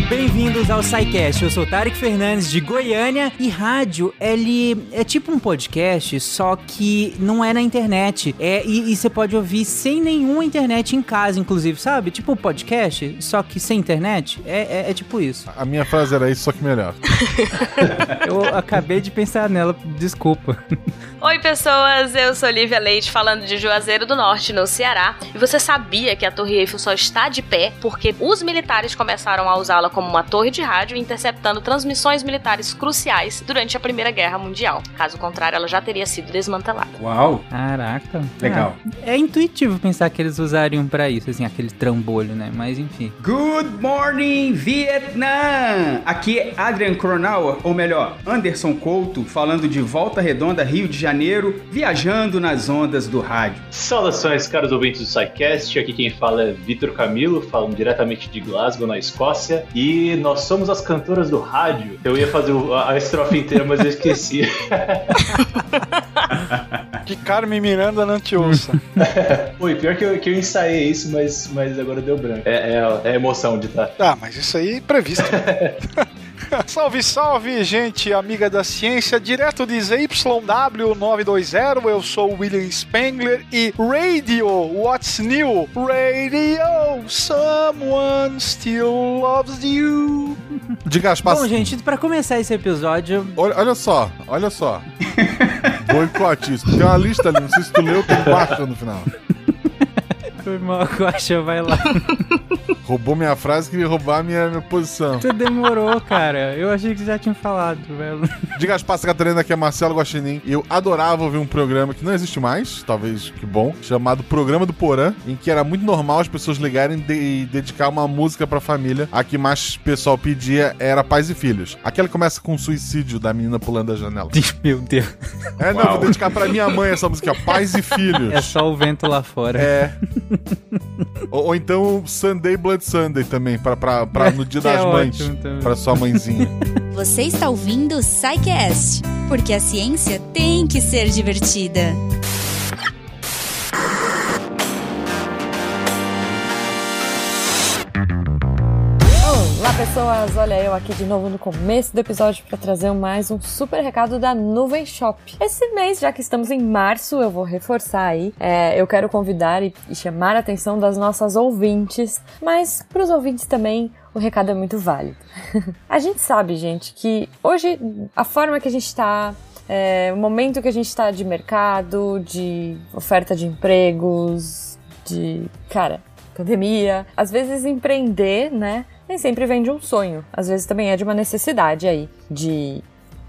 bem-vindos ao SciCast. Eu sou Tarek Fernandes de Goiânia e rádio, ele é tipo um podcast, só que não é na internet. É, e, e você pode ouvir sem nenhuma internet em casa, inclusive, sabe? Tipo um podcast, só que sem internet. É, é, é tipo isso. A minha frase era isso, só que melhor. Eu acabei de pensar nela, desculpa. Oi, pessoas, eu sou Lívia Leite, falando de Juazeiro do Norte, no Ceará. E você sabia que a Torre Eiffel só está de pé porque os militares começaram a usá-la como uma torre de rádio, interceptando transmissões militares cruciais durante a Primeira Guerra Mundial. Caso contrário, ela já teria sido desmantelada. Uau! Caraca. Legal. É, é intuitivo pensar que eles usariam pra isso, assim, aquele trambolho, né? Mas enfim. Good morning, Vietnã! Aqui é Adrian Cronauer, ou melhor, Anderson Couto, falando de Volta Redonda, Rio de Janeiro, viajando nas ondas do rádio. Saudações, caros ouvintes do SciCast. Aqui quem fala é Vitor Camilo, falando diretamente de Glasgow, na Escócia. E nós somos as cantoras do rádio. Eu ia fazer a estrofe inteira, mas eu esqueci. Que Carmen Miranda não te ouça. Oi, pior que eu, que eu ensaiei isso, mas, mas agora deu branco. É, é, é emoção de estar. ah, mas isso aí é previsto. salve, salve, gente amiga da ciência, direto de ZYW920, eu sou o William Spengler e Radio, what's new? Radio, someone still loves you. Diga as passas. Bom, gente, pra começar esse episódio, Olha, olha só, olha só. Boicote isso. Tem uma lista ali, não sei se tu leu, tem quatro no final. foi mal, Coxa, vai lá. Roubou minha frase, queria roubar a minha, minha posição. Você demorou, cara. Eu achei que você já tinha falado, velho. Diga as passas, Catarina, que é Marcelo Guaxinim. Eu adorava ouvir um programa que não existe mais, talvez que bom, chamado Programa do Porã, em que era muito normal as pessoas ligarem de- e dedicar uma música pra família. A que mais pessoal pedia era Pais e Filhos. Aquela que começa com o suicídio da menina pulando da janela. Meu Deus. É, não, vou dedicar pra minha mãe essa música, Pais e Filhos. É só o vento lá fora. É. ou, ou então Sunday Blood Sunday também, pra, pra, pra no dia Que é das mães. Pra sua mãezinha. Você está ouvindo o SciCast, porque a ciência tem que ser divertida. Pessoas, olha eu aqui de novo no começo do episódio para trazer mais um super recado da Nuvem Shop. Esse mês, já que estamos em março, eu vou reforçar aí. é, eu quero convidar e, e chamar a atenção das nossas ouvintes, mas para os ouvintes também o recado é muito válido. a gente sabe, gente, que hoje a forma que a gente está é, o momento que a gente está de mercado, de oferta de empregos, de cara, pandemia. Às vezes empreender, né? Nem sempre vem de um sonho. Às vezes também é de uma necessidade aí de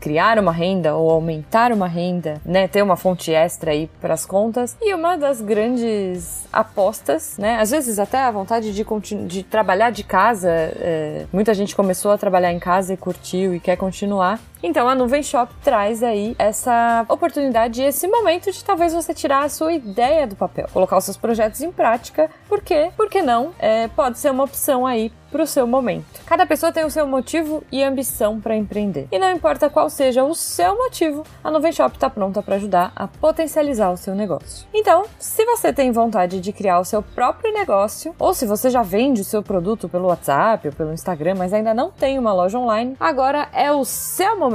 criar uma renda ou aumentar uma renda, né, ter uma fonte extra aí para as contas. E uma das grandes apostas, né, às vezes até a vontade de, de trabalhar de casa, é, muita gente começou a trabalhar em casa e curtiu e quer continuar. Então a Nuvem Shop traz aí essa oportunidade e esse momento de talvez você tirar a sua ideia do papel, colocar os seus projetos em prática, porque, por que não? É, pode ser uma opção aí para o seu momento. Cada pessoa tem o seu motivo e ambição para empreender. E não importa qual seja o seu motivo, a Nuvem Shop está pronta para ajudar a potencializar o seu negócio. Então, se você tem vontade de criar o seu próprio negócio, ou se você já vende o seu produto pelo WhatsApp ou pelo Instagram, mas ainda não tem uma loja online, agora é o seu momento.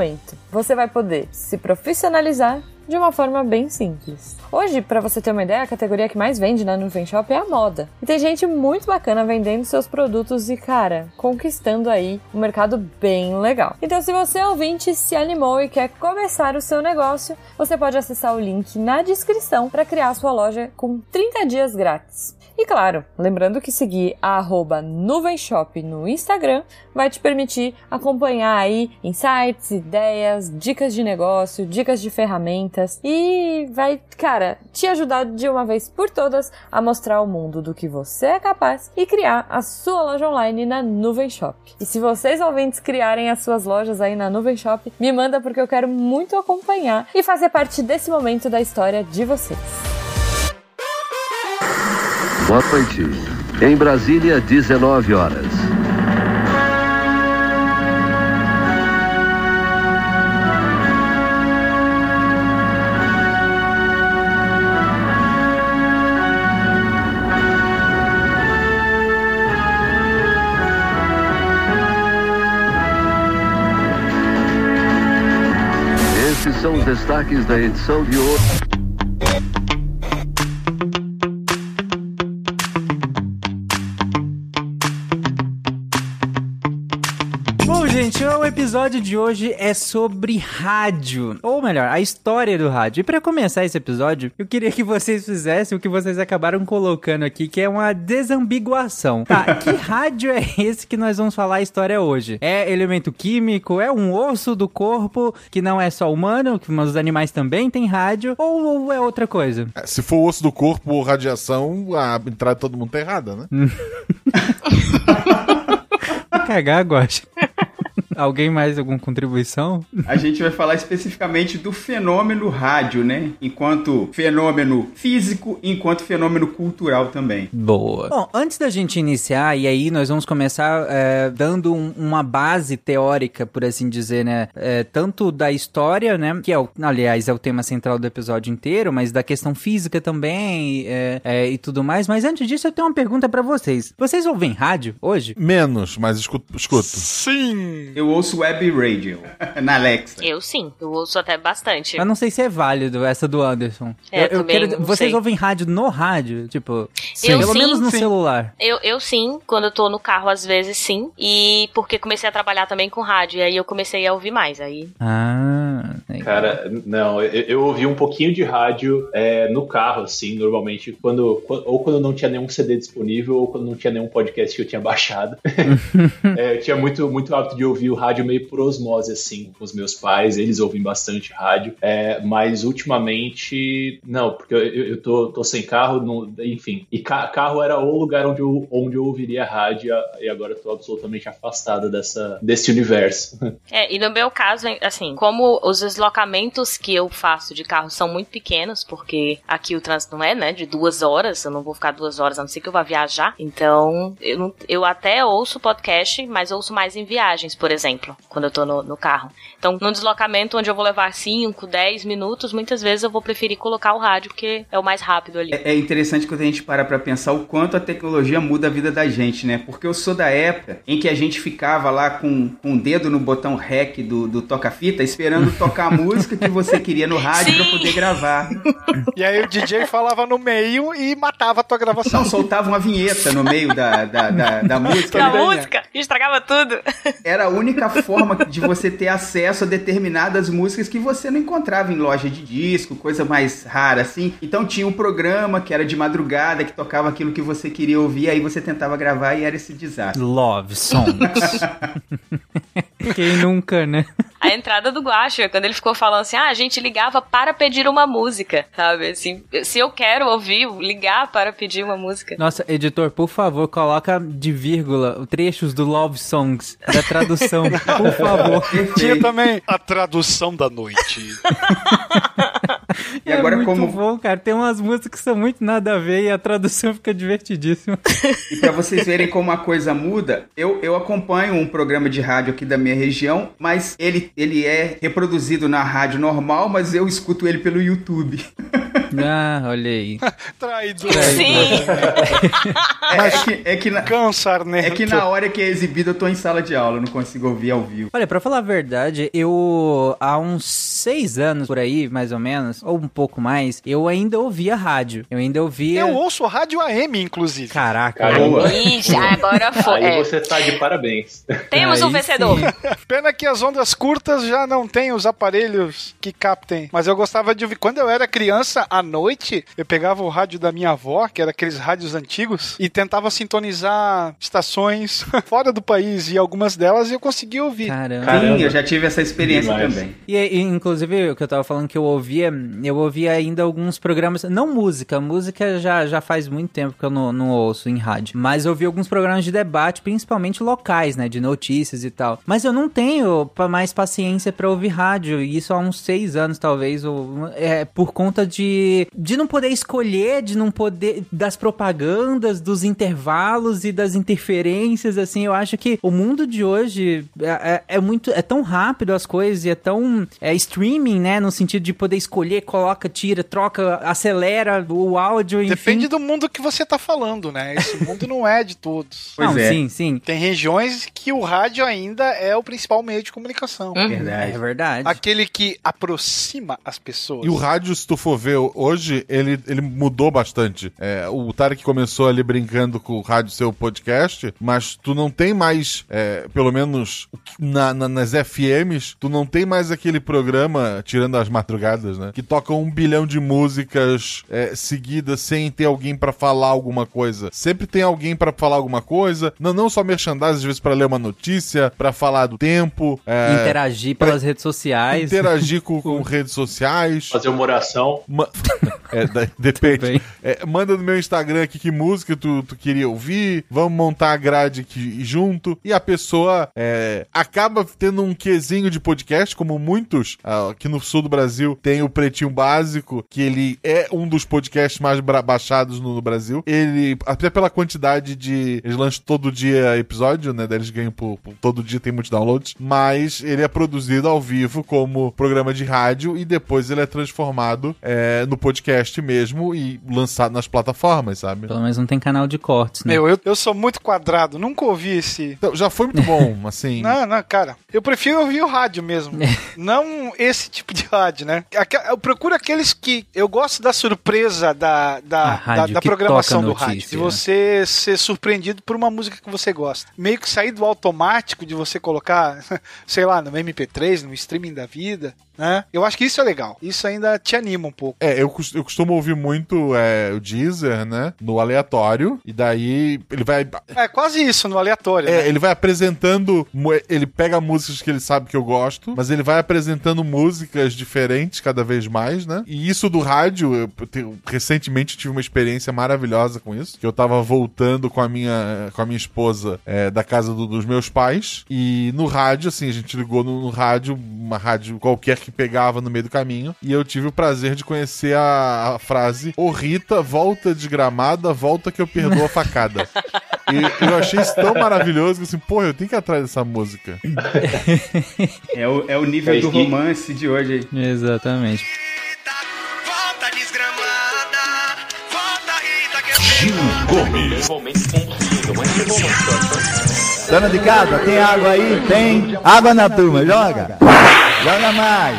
Você vai poder se profissionalizar de uma forma bem simples. Hoje, para você ter uma ideia, a categoria que mais vende na Nuvem Shop é a moda. E tem gente muito bacana vendendo seus produtos e, cara, conquistando aí um mercado bem legal. Então, se você ouvinte se animou e quer começar o seu negócio, você pode acessar o link na descrição para criar sua loja com 30 dias grátis. E claro, lembrando que seguir a arroba Nuvenshop no Instagram vai te permitir acompanhar aí insights, ideias, dicas de negócio, dicas de ferramentas e vai, cara, te ajudar de uma vez por todas a mostrar ao mundo do que você é capaz e criar a sua loja online na Nuvem Shop. E se vocês ouvintes criarem as suas lojas aí na Nuvem Shop, me manda porque eu quero muito acompanhar e fazer parte desse momento da história de vocês. Boa noite. Em Brasília, 19 horas. Esses são os destaques da edição de gente, o episódio de hoje é sobre rádio. Ou melhor, a história do rádio. E pra começar esse episódio, eu queria que vocês fizessem o que vocês acabaram colocando aqui, que é uma desambiguação. Tá, que rádio é esse que nós vamos falar a história hoje? É elemento químico? É um osso do corpo que não é só humano, que os animais também têm rádio? Ou, ou é outra coisa? É, Se for osso do corpo ou radiação, a entrada de todo mundo tá errada, né? Cagar, gosta. Alguém mais alguma contribuição? A gente vai falar especificamente do fenômeno rádio, né? Enquanto fenômeno físico, enquanto fenômeno cultural também. Boa. Bom, antes da gente iniciar, e aí nós vamos começar é, dando um- uma base teórica, por assim dizer, né? É, tanto da história, né? Que é, o, aliás, é o tema central do episódio inteiro, mas da questão física também é, é, e tudo mais. Mas antes disso, eu tenho uma pergunta pra vocês. Vocês ouvem rádio hoje? Menos, mas escuto. escuto. Sim! Eu ouço web radio na Alexa. Eu sim, eu ouço até bastante. Eu não sei se é válido essa do Anderson. É, eu, eu também quero. não Nghocês sei. ouvem rádio no rádio? Tipo, Eu pelo sim, menos no sim. celular. Eu, eu sim, quando eu tô no carro, às vezes sim. E porque comecei a trabalhar também com rádio, e aí eu comecei a ouvir mais. Aí. Ah, legal. Cara, não, eu, eu ouvi um pouquinho de rádio é, no carro, assim, normalmente, quando, ou quando não tinha nenhum CD disponível, ou quando não tinha nenhum podcast que eu tinha baixado. É, eu tinha muito, muito hábito de ouvir o rádio meio por osmose, assim, com os meus pais, eles ouvem bastante rádio, é, mas ultimamente, não, porque eu, eu tô, tô sem carro, não- enfim, e ca- carro era o lugar onde eu, onde eu ouviria rádio, e agora eu tô absolutamente afastado dessa, desse universo. É, e no meu caso, assim, como os deslocamentos que eu faço de carro são muito pequenos, porque aqui o trânsito não é, né, de duas horas, eu não vou ficar duas horas, a não ser que eu vá viajar. Então, eu, eu até ouço podcast, mas ouço mais em viagens, por exemplo, quando eu tô no, no carro. Então, num deslocamento onde eu vou levar 5, 10 minutos, muitas vezes eu vou preferir colocar o rádio, porque é o mais rápido ali. É é interessante quando a gente para pra pensar o quanto a tecnologia muda a vida da gente, né? Porque eu sou da época em que a gente ficava lá com, com o dedo no botão REC do, do toca-fita, esperando tocar a música que você queria no rádio pra Sim. poder gravar. E aí o DJ falava no meio e matava a tua gravação. Não, soltava uma vinheta no meio da, da, da, da música. Da música, estragava tudo. Era a única forma de você ter acesso a determinadas músicas que você não encontrava em loja de disco, coisa mais rara assim. Então tinha um programa que era de madrugada, que tocava aquilo que você queria ouvir, aí você tentava gravar e era esse desastre. Love songs. Quem nunca, né? A entrada do Guacho, quando ele ficou falando assim, ah, a gente ligava para pedir uma música, sabe? Assim, se eu quero ouvir, ligar para pedir uma música. Nossa, editor, por favor, coloca de vírgula trechos do Love Songs da tradução, por favor. Tinha também a tradução da noite. E agora é muito como bom, cara. Tem umas músicas que são muito nada a ver e a tradução fica divertidíssima. E pra vocês verem como a coisa muda, eu, eu acompanho um programa de rádio aqui da minha região, mas ele, ele é reproduzido na rádio normal, mas eu escuto ele pelo YouTube. Ah, olha aí. Traidor. Sim. É, é que, é, que na, Câncer, né? é que na hora que é exibido eu tô em sala de aula, não consigo ouvir ao vivo. Olha, pra falar a verdade, eu há uns seis anos por aí, mais ou menos, ou um pouco mais, eu ainda ouvia rádio. Eu ainda ouvia. Eu ouço rádio AM, inclusive. Caraca. Caramba. Ixi, agora foi. Aí É, você tá de parabéns. temos um Aí vencedor. sim. Pena que as ondas curtas já não têm os aparelhos que captem. Mas eu gostava de ouvir. Quando eu era criança, à noite, eu pegava o rádio da minha avó, que era aqueles rádios antigos, e tentava sintonizar estações fora do país. E algumas delas eu conseguia ouvir. Caramba. Caramba. Sim, eu já tive essa experiência Demais. também. E, e, inclusive, o que eu tava falando que eu ouvia, eu ouvia ainda alguns programas, não música, música já, já faz muito tempo que eu não, não ouço em rádio, mas ouvi alguns programas de debate, principalmente locais, né, de notícias e tal. Mas eu não tenho mais paciência pra ouvir rádio, e isso há uns seis anos talvez, ou, é, por conta de de, de não poder escolher, de não poder. das propagandas, dos intervalos e das interferências, assim. Eu acho que o mundo de hoje é, é, é muito. é tão rápido as coisas e é tão. é streaming, né? No sentido de poder escolher, coloca, tira, troca, acelera o áudio. Enfim. Depende do mundo que você tá falando, né? Esse mundo não é de todos. Pois não, é. sim, sim. Tem regiões que o rádio ainda é o principal meio de comunicação. Verdade. É verdade. Aquele que aproxima as pessoas. E o rádio, se tu for ver hoje, ele, ele mudou bastante. É, o Tarek começou ali brincando com o rádio ser o podcast, mas tu não tem mais, é, pelo menos na, na- nas FMs, tu não tem mais aquele programa, tirando as madrugadas, né? Que toca um bilhão de músicas é, seguidas sem ter alguém pra falar alguma coisa. Sempre tem alguém pra falar alguma coisa, não, não só merchandising, às vezes pra ler uma notícia, pra falar do tempo. é, Interagir pelas redes sociais. interagir com, com redes sociais. Fazer uma oração. Ma- É, da- depende. É, manda no meu Instagram aqui que música tu, tu queria ouvir. Vamos montar a grade aqui junto. E a pessoa é, acaba tendo um quesinho de podcast, como muitos ah, aqui no sul do Brasil tem o Pretinho Básico, que ele é um dos podcasts mais baixados no, no Brasil. Ele, até pela quantidade de. Eles lançam todo dia episódio, né? Daí eles ganham por, por- todo dia, tem muitos downloads. Mas ele é produzido ao vivo como programa de rádio e depois ele é transformado é, no podcast mesmo e lançado nas plataformas, sabe? Pelo menos não tem canal de cortes, né? Meu, eu, eu sou muito quadrado, nunca ouvi esse. Então, já foi muito bom, assim. Não, não, cara. Eu prefiro ouvir o rádio mesmo. É. não esse tipo de rádio, né? Aque- Eu procuro aqueles que. Eu gosto da surpresa da, da, rádio da, da programação do rádio. De você ser surpreendido por uma música que você gosta. Meio que sair do automático de você colocar, sei lá, no MP3, no streaming da vida, né? Eu acho que isso é legal. Isso ainda te anima um pouco. É, eu, cos- eu costumo ouvir muito é, o Deezer, né? No aleatório. E daí ele vai. É quase isso no aleatório. É, né? ele vai apresentando. Ele pega músicas que ele sabe que eu gosto, mas ele vai apresentando músicas diferentes cada vez mais, né? E isso do rádio, eu, tenho- recentemente tive uma experiência maravilhosa com isso. Que eu tava voltando com a minha, com a minha esposa é, da casa do- dos meus pais. E no rádio, assim, a gente ligou no, no rádio, uma rádio qualquer que pegava no meio do caminho. E eu tive o prazer de conhecer a, a frase: Ô Rita, volta desgramada, volta que eu perdoo a facada. E eu achei isso tão maravilhoso que assim, pô, eu tenho que ir atrás dessa música. É o, é o nível É, do romance de hoje aí. Exatamente. Volta desgramada, volta Rita que Dona de casa, tem água aí? Tem. Água na turma, joga. Joga mais.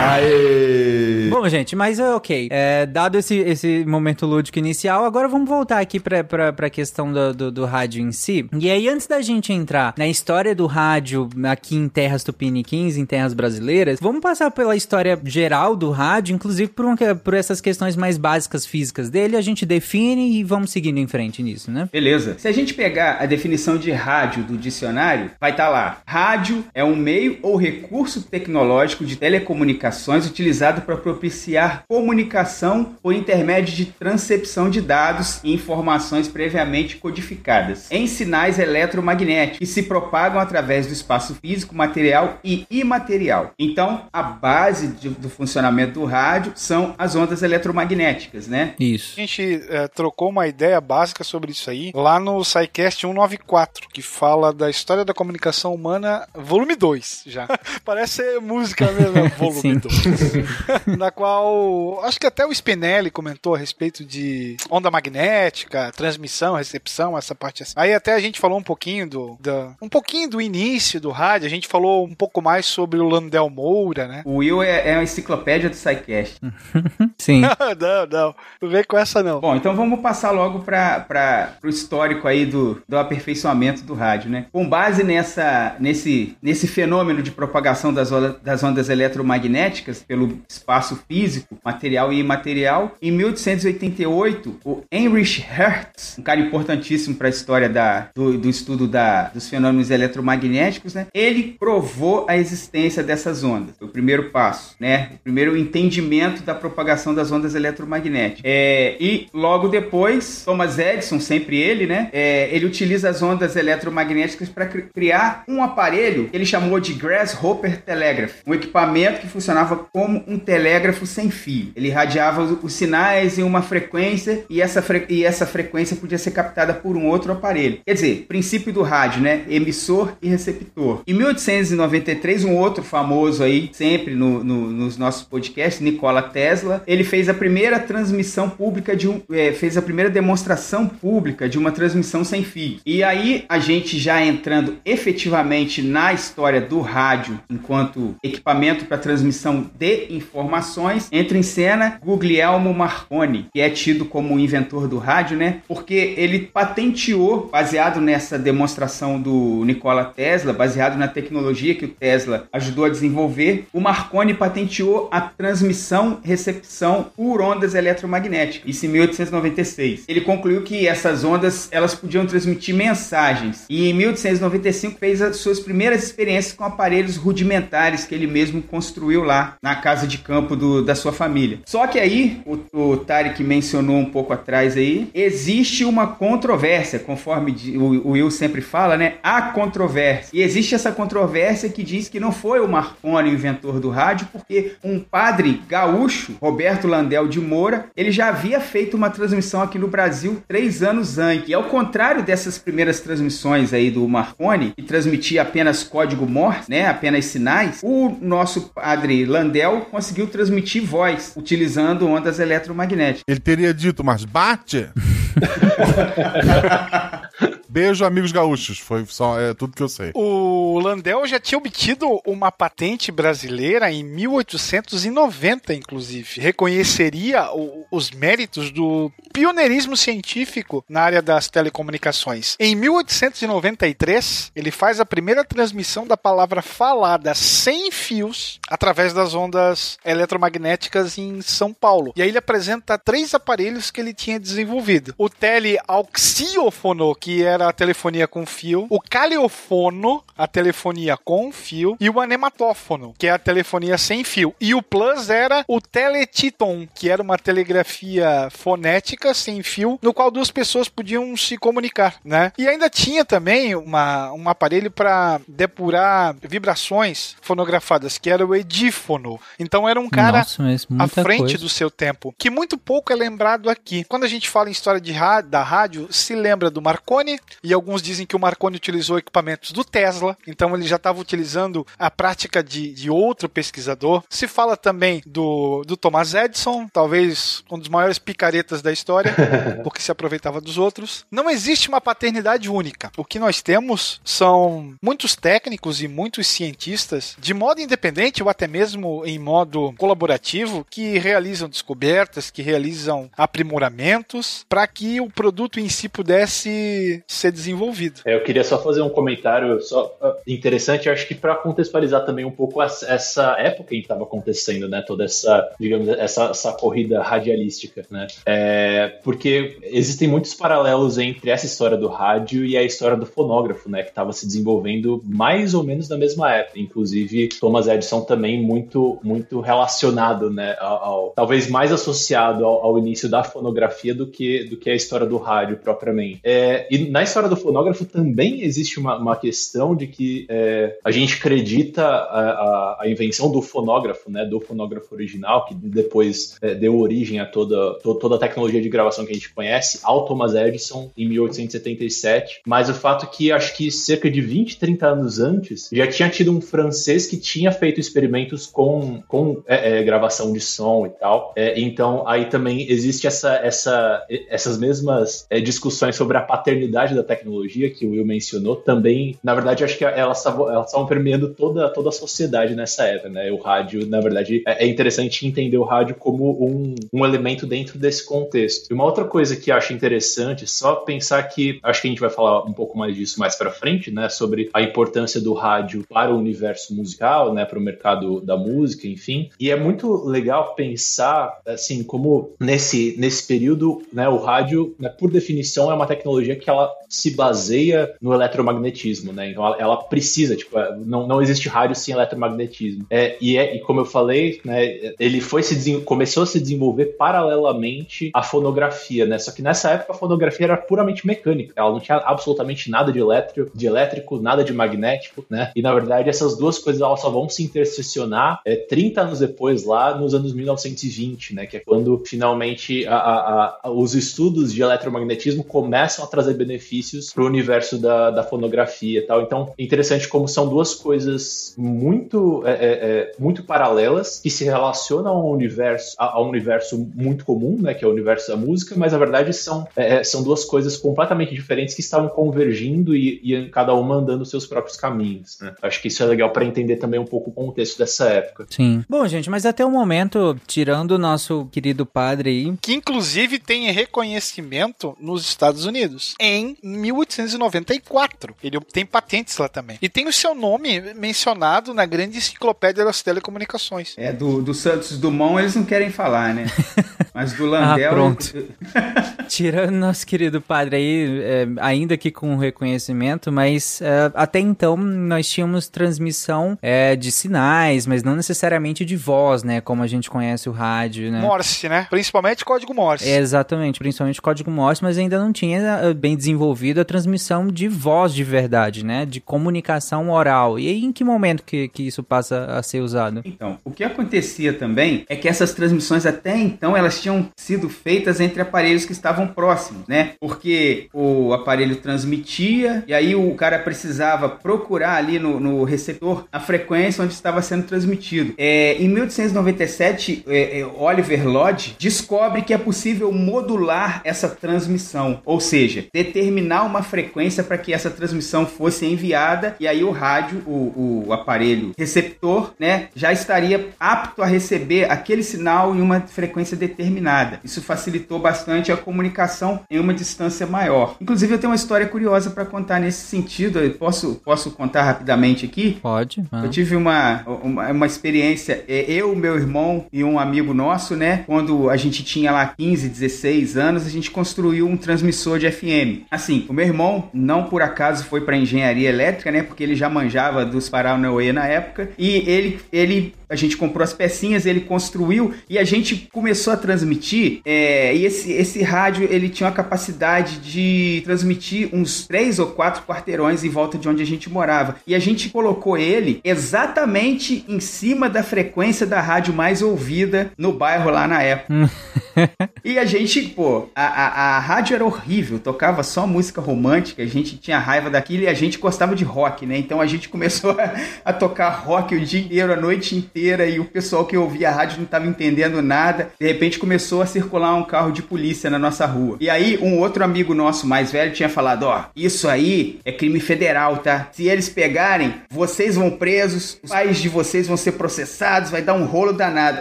Aê. Bom, gente, mas é ok. É, dado esse, esse momento lúdico inicial, agora vamos voltar aqui pra, pra, pra questão do, do, do rádio em si. E aí, antes da gente entrar na história do rádio aqui em terras tupiniquins, em terras brasileiras, vamos passar pela história geral do rádio, inclusive por, um, por essas questões mais básicas físicas dele, a gente define e vamos seguindo em frente nisso, né? Beleza. Se a gente pegar a definição de rádio do dicionário, vai estar lá. Rádio é um meio ou recurso tecnológico de telecomunicações utilizado para propiciar comunicação por intermédio de transcepção de dados e informações previamente codificadas em sinais eletromagnéticos que se propagam através do espaço físico, material e imaterial. Então, a base de- do funcionamento do rádio são as ondas eletromagnéticas, né? Isso. A gente é, trocou uma ideia básica sobre isso aí lá no SciCast 194, que fala da história da comunicação humana, volume 2 já. Parece ser música mesmo, volume 2. na qual acho que até o Spinelli comentou a respeito de onda magnética, transmissão, recepção, essa parte assim. Aí até a gente falou um pouquinho do, da- um pouquinho do início do rádio, a gente falou um pouco mais sobre o Landel Moura, né? O Will é, é uma enciclopédia do SciCast. Sim. não, não, não vem com essa não. Bom, então vamos passar logo para o histórico aí do, do aperfeiçoamento do rádio, né? Com base nessa, nesse, nesse fenômeno de propagação das, das ondas eletromagnéticas pelo espaço físico, material e imaterial, em 1888, o Heinrich Hertz, um cara importantíssimo para a história da, do, do estudo da, dos fenômenos eletromagnéticos, né? Ele provou a existência dessas ondas. O primeiro passo, né? O primeiro entendimento da propagação das ondas eletromagnéticas. É, e logo depois, Thomas Edison, sempre ele, né? É, ele utiliza as ondas eletromagnéticas para criar um aparelho que ele chamou de Grasshopper Telegraph, um equipamento que funcionava como um telégrafo telégrafo sem fio. Ele irradiava os, sinais em uma frequência e essa, fre- e essa frequência podia ser captada por um outro aparelho. Quer dizer, princípio do rádio, né? Emissor e receptor. Em 1893, um outro famoso aí, sempre no- no- nos nossos podcasts, Nikola Tesla, ele fez a primeira transmissão pública de um, é, fez a primeira demonstração pública de uma transmissão sem fio. E aí a gente já entrando efetivamente na história do rádio enquanto equipamento para transmissão de informações, entra em cena Guglielmo Marconi, que é tido como o inventor do rádio, né? Porque ele patenteou, baseado nessa demonstração do Nikola Tesla, baseado na tecnologia que o Tesla ajudou a desenvolver, o Marconi patenteou a transmissão recepção por ondas eletromagnéticas, isso em 1896. Ele concluiu que essas ondas elas podiam transmitir mensagens e em 1895 fez as suas primeiras experiências com aparelhos rudimentares que ele mesmo construiu lá na casa de campo do- da sua família. Só que aí, o, o Tarek mencionou um pouco atrás aí, existe uma controvérsia, conforme o, o Will sempre fala, né? Há controvérsia. E existe essa controvérsia que diz que não foi o Marconi o inventor do rádio, porque um padre gaúcho, Roberto Landel de Moura, ele já havia feito uma transmissão aqui no Brasil três anos antes. E ao contrário dessas primeiras transmissões aí do Marconi, que transmitia apenas código Morse, né? Apenas sinais, o nosso padre Landel conseguiu transmitir voz, utilizando ondas eletromagnéticas. Ele teria dito, mas bate? Beijo, amigos gaúchos. Foi só é, tudo que eu sei. O Landel já tinha obtido uma patente brasileira em 1890, inclusive. Reconheceria o- os méritos do pioneirismo científico na área das telecomunicações. Em 1893, ele faz a primeira transmissão da palavra falada sem fios através das ondas eletromagnéticas em São Paulo. E aí ele apresenta três aparelhos que ele tinha desenvolvido: o teleauxíofono, que era a telefonia com fio, o caliofono, a telefonia com fio, e o anematófono, que é a telefonia sem fio. E o plus era o teletiton, que era uma telegrafia fonética sem fio, no qual duas pessoas podiam se comunicar, né? E ainda tinha também uma, um aparelho para depurar vibrações fonografadas, que era o edífono. Então era um cara Nossa, à frente coisa. do seu tempo, que muito pouco é lembrado aqui. Quando a gente fala em história de da rádio, se lembra do Marconi, e alguns dizem que o Marconi utilizou equipamentos do Tesla, então ele já estava utilizando a prática de, de outro pesquisador. Se fala também do, do Thomas Edison, talvez um dos maiores picaretas da história, porque se aproveitava dos outros. Não existe uma paternidade única. O que nós temos são muitos técnicos e muitos cientistas, de modo independente ou até mesmo em modo colaborativo, que realizam descobertas, que realizam aprimoramentos para que o produto em si pudesse ser desenvolvido. É, eu queria só fazer um comentário só ah, interessante, acho que para contextualizar também um pouco essa época em que estava acontecendo, né, toda essa, digamos, essa, essa corrida radialística, né, é, porque existem muitos paralelos entre essa história do rádio e a história do fonógrafo, né, que estava se desenvolvendo mais ou menos na mesma época, inclusive Thomas Edison também muito, muito relacionado, né, ao, ao- talvez mais associado ao, ao início da fonografia do que, do que a história do rádio propriamente. É, e na história do fonógrafo também existe uma, uma questão de que é, a gente acredita a, a, a invenção do fonógrafo, né, do fonógrafo original, que depois é, deu origem a toda, to- toda a tecnologia de gravação que a gente conhece, ao Thomas Edison em 1877. Mas o fato é que acho que cerca de 20, 30 anos antes já tinha tido um francês que tinha feito experimentos com, com é, é, gravação de som e tal. É, então aí também existe essa, essa, essas mesmas discussões sobre a paternidade da tecnologia que o Will mencionou. Também, na verdade, acho que elas estavam permeando toda, toda a sociedade nessa era, né? O rádio, na verdade, é é interessante entender o rádio como um, um elemento dentro desse contexto. E uma outra coisa que acho interessante, só pensar que acho que a gente vai falar um pouco mais disso mais para frente, né? Sobre a importância do rádio para o universo musical, né? Para o mercado da música, enfim. E é muito legal pensar, assim, como nesse, nesse período, né? O rádio, né, por definição, é uma tecnologia que ela se baseia no eletromagnetismo, né? Então ela, ela precisa, tipo, é, não, não existe rádio sem eletromagnetismo. É, e, é, e como eu falei, né, ele foi se começou a se desenvolver paralelamente à fonografia, né? Só que nessa época a fonografia era puramente mecânica, ela não tinha absolutamente nada de elétrico, de elétrico, nada de magnético, né? E na verdade essas duas coisas elas só vão se interseccionar é, 30 anos depois, lá nos anos 1920, né? Que é quando finalmente a- a- a- os estudos de eletromagnetismo começam a trazer benefícios para o universo da, da fonografia e tal. Então, é interessante como são duas coisas muito, é, é, é, muito paralelas que se relacionam ao universo, a, a um universo muito comum, né? Que é o universo da música, mas na verdade são, é, é, são duas coisas completamente diferentes que estavam convergindo e, e cada uma andando seus próprios caminhos. Né? Acho que isso é legal para entender também um pouco o contexto dessa época. Sim. Bom, gente, mas até o momento, tirando o nosso querido padre aí, que inclusive tem reconhecimento nos Estados Unidos em 1894. Ele tem patentes lá também. E tem o seu nome mencionado na grande enciclopédia das telecomunicações. É, do, do Santos Dumont eles não querem falar, né? Mas do Landel. Ah, pronto. tirando nosso querido padre aí, é, ainda que com reconhecimento, mas é, até então nós tínhamos transmissão é, de sinais, mas não necessariamente de voz, né? Como a gente conhece o rádio, né? Morse, né? Principalmente código Morse. É, exatamente, principalmente código Morse, mas ainda não tinha eh, bem desenvolvido a transmissão de voz de verdade, né? De comunicação oral. E aí, em que momento que, que isso passa a ser usado? Então, o que acontecia também é que essas transmissões até então elas tinham sido feitas entre aparelhos que estavam próximos, né? Porque o aparelho transmitia e aí o cara precisava procurar ali no, no receptor a frequência onde estava sendo transmitido. É, em 1897, é, é, Oliver Lodge descobre que é possível modular essa transmissão, ou seja, determinar uma frequência para que essa transmissão fosse enviada e aí o rádio, o, o aparelho receptor, né, já estaria apto a receber aquele sinal em uma frequência determinada. Isso facilitou bastante a comunicação em uma distância maior. Inclusive eu tenho uma história curiosa para contar nesse sentido. Eu posso posso contar rapidamente aqui? Pode. Ah. Eu tive uma, uma, uma experiência, é, eu, meu irmão e um amigo nosso, né? Quando a gente tinha lá 15, 16 anos, a gente construiu um transmissor de FM. Assim, o meu irmão não por acaso foi para engenharia elétrica, né? Porque ele já manjava dos Paranauê na época. E ele, ele a gente comprou as pecinhas, ele construiu e a gente começou a transmitir. É, e esse, esse rádio ele tinha a capacidade de transmitir uns três ou quatro quarteirões em volta de onde a gente morava. E a gente colocou ele exatamente em cima da frequência da rádio mais ouvida no bairro lá na época. e a gente, pô, a, a, a rádio era horrível, tocava só música romântica, a gente tinha raiva daquilo e a gente gostava de rock, né? Então a gente começou a, a tocar rock o dia inteiro, a noite inteira, e o pessoal que ouvia a rádio não estava entendendo nada. De repente começou a circular um carro de polícia na nossa rua. E aí um outro amigo nosso mais velho tinha falado: ó, isso aí é crime federal, tá? Se eles pegarem, vocês vão presos, os pais de vocês vão ser processados, vai dar um rolo danado.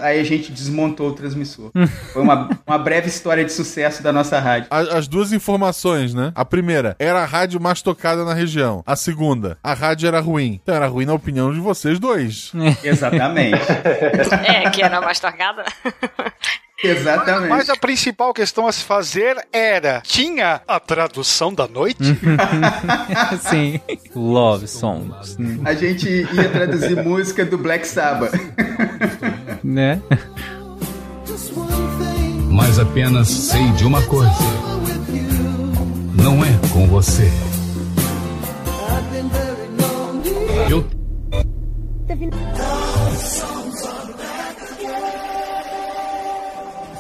Aí a gente desmontou o transmissor. Foi uma, uma breve história de sucesso da nossa rádio. As, as duas informações, né? A primeira, era a rádio mais tocada na região. A segunda, a rádio era ruim. Então era ruim na opinião de vocês dois. Exatamente. É, que era mais tocada. Exatamente. Mas a principal questão a se fazer era: tinha a tradução da noite? Sim. Love songs. A gente ia traduzir música do Black Sabbath. né? Mas apenas sei de uma coisa: não é com você. Eu the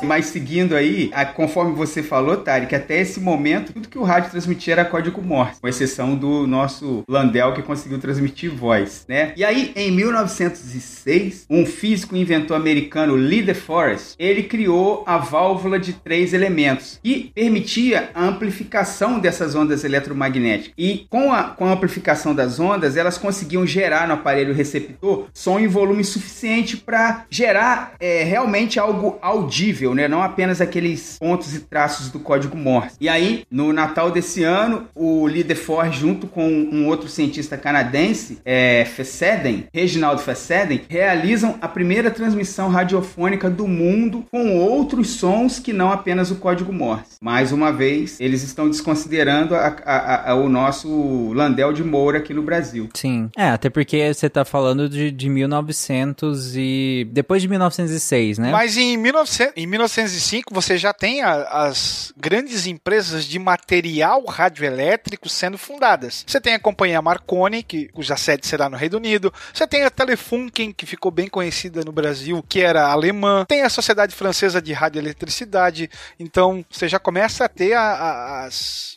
Mas seguindo aí, a- conforme você falou, Tarek, até esse momento, tudo que o rádio transmitia era código Morse, com exceção do nosso Landel que conseguiu transmitir voz, né? E aí, em 1906, um físico e inventor americano, Lee DeForest, ele criou a válvula de três elementos e permitia a amplificação dessas ondas eletromagnéticas. E com a, com a amplificação das ondas, elas conseguiam gerar no aparelho receptor som em volume suficiente para gerar é, realmente algo audível, né? Não apenas aqueles pontos e traços do código Morse. E aí, no Natal desse ano, o líder Ford, junto com um outro cientista canadense, é, Fessenden, Reginald Fessenden, realizam a primeira transmissão radiofônica do mundo com outros sons que não apenas o código Morse. Mais uma vez, eles estão desconsiderando a, a, a, o nosso Landel de Moura aqui no Brasil. Sim. É, até porque você tá falando de, de 1900 e... depois de 1906, né? Mas em, 1900, em 1905 você já tem a, as grandes empresas de material radioelétrico sendo fundadas. Você tem a companhia Marconi, que, cuja sede será no Reino Unido. Você tem a Telefunken, que ficou bem conhecida no Brasil, que era alemã. Tem a Sociedade Francesa de Radioeletricidade. Então você já começa a ter a, a,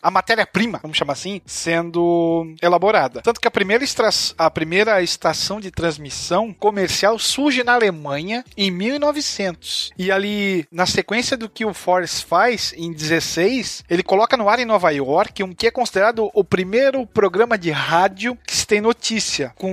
a matéria-prima, vamos chamar assim, sendo elaborada. Tanto que a primeira, extra, a primeira estação de transmissão comercial surge na Alemanha em 1900. E ali, na sequência do que o Forrest faz, em 16, ele coloca no ar em Nova York um que é considerado o primeiro programa de rádio que se tem notícia, com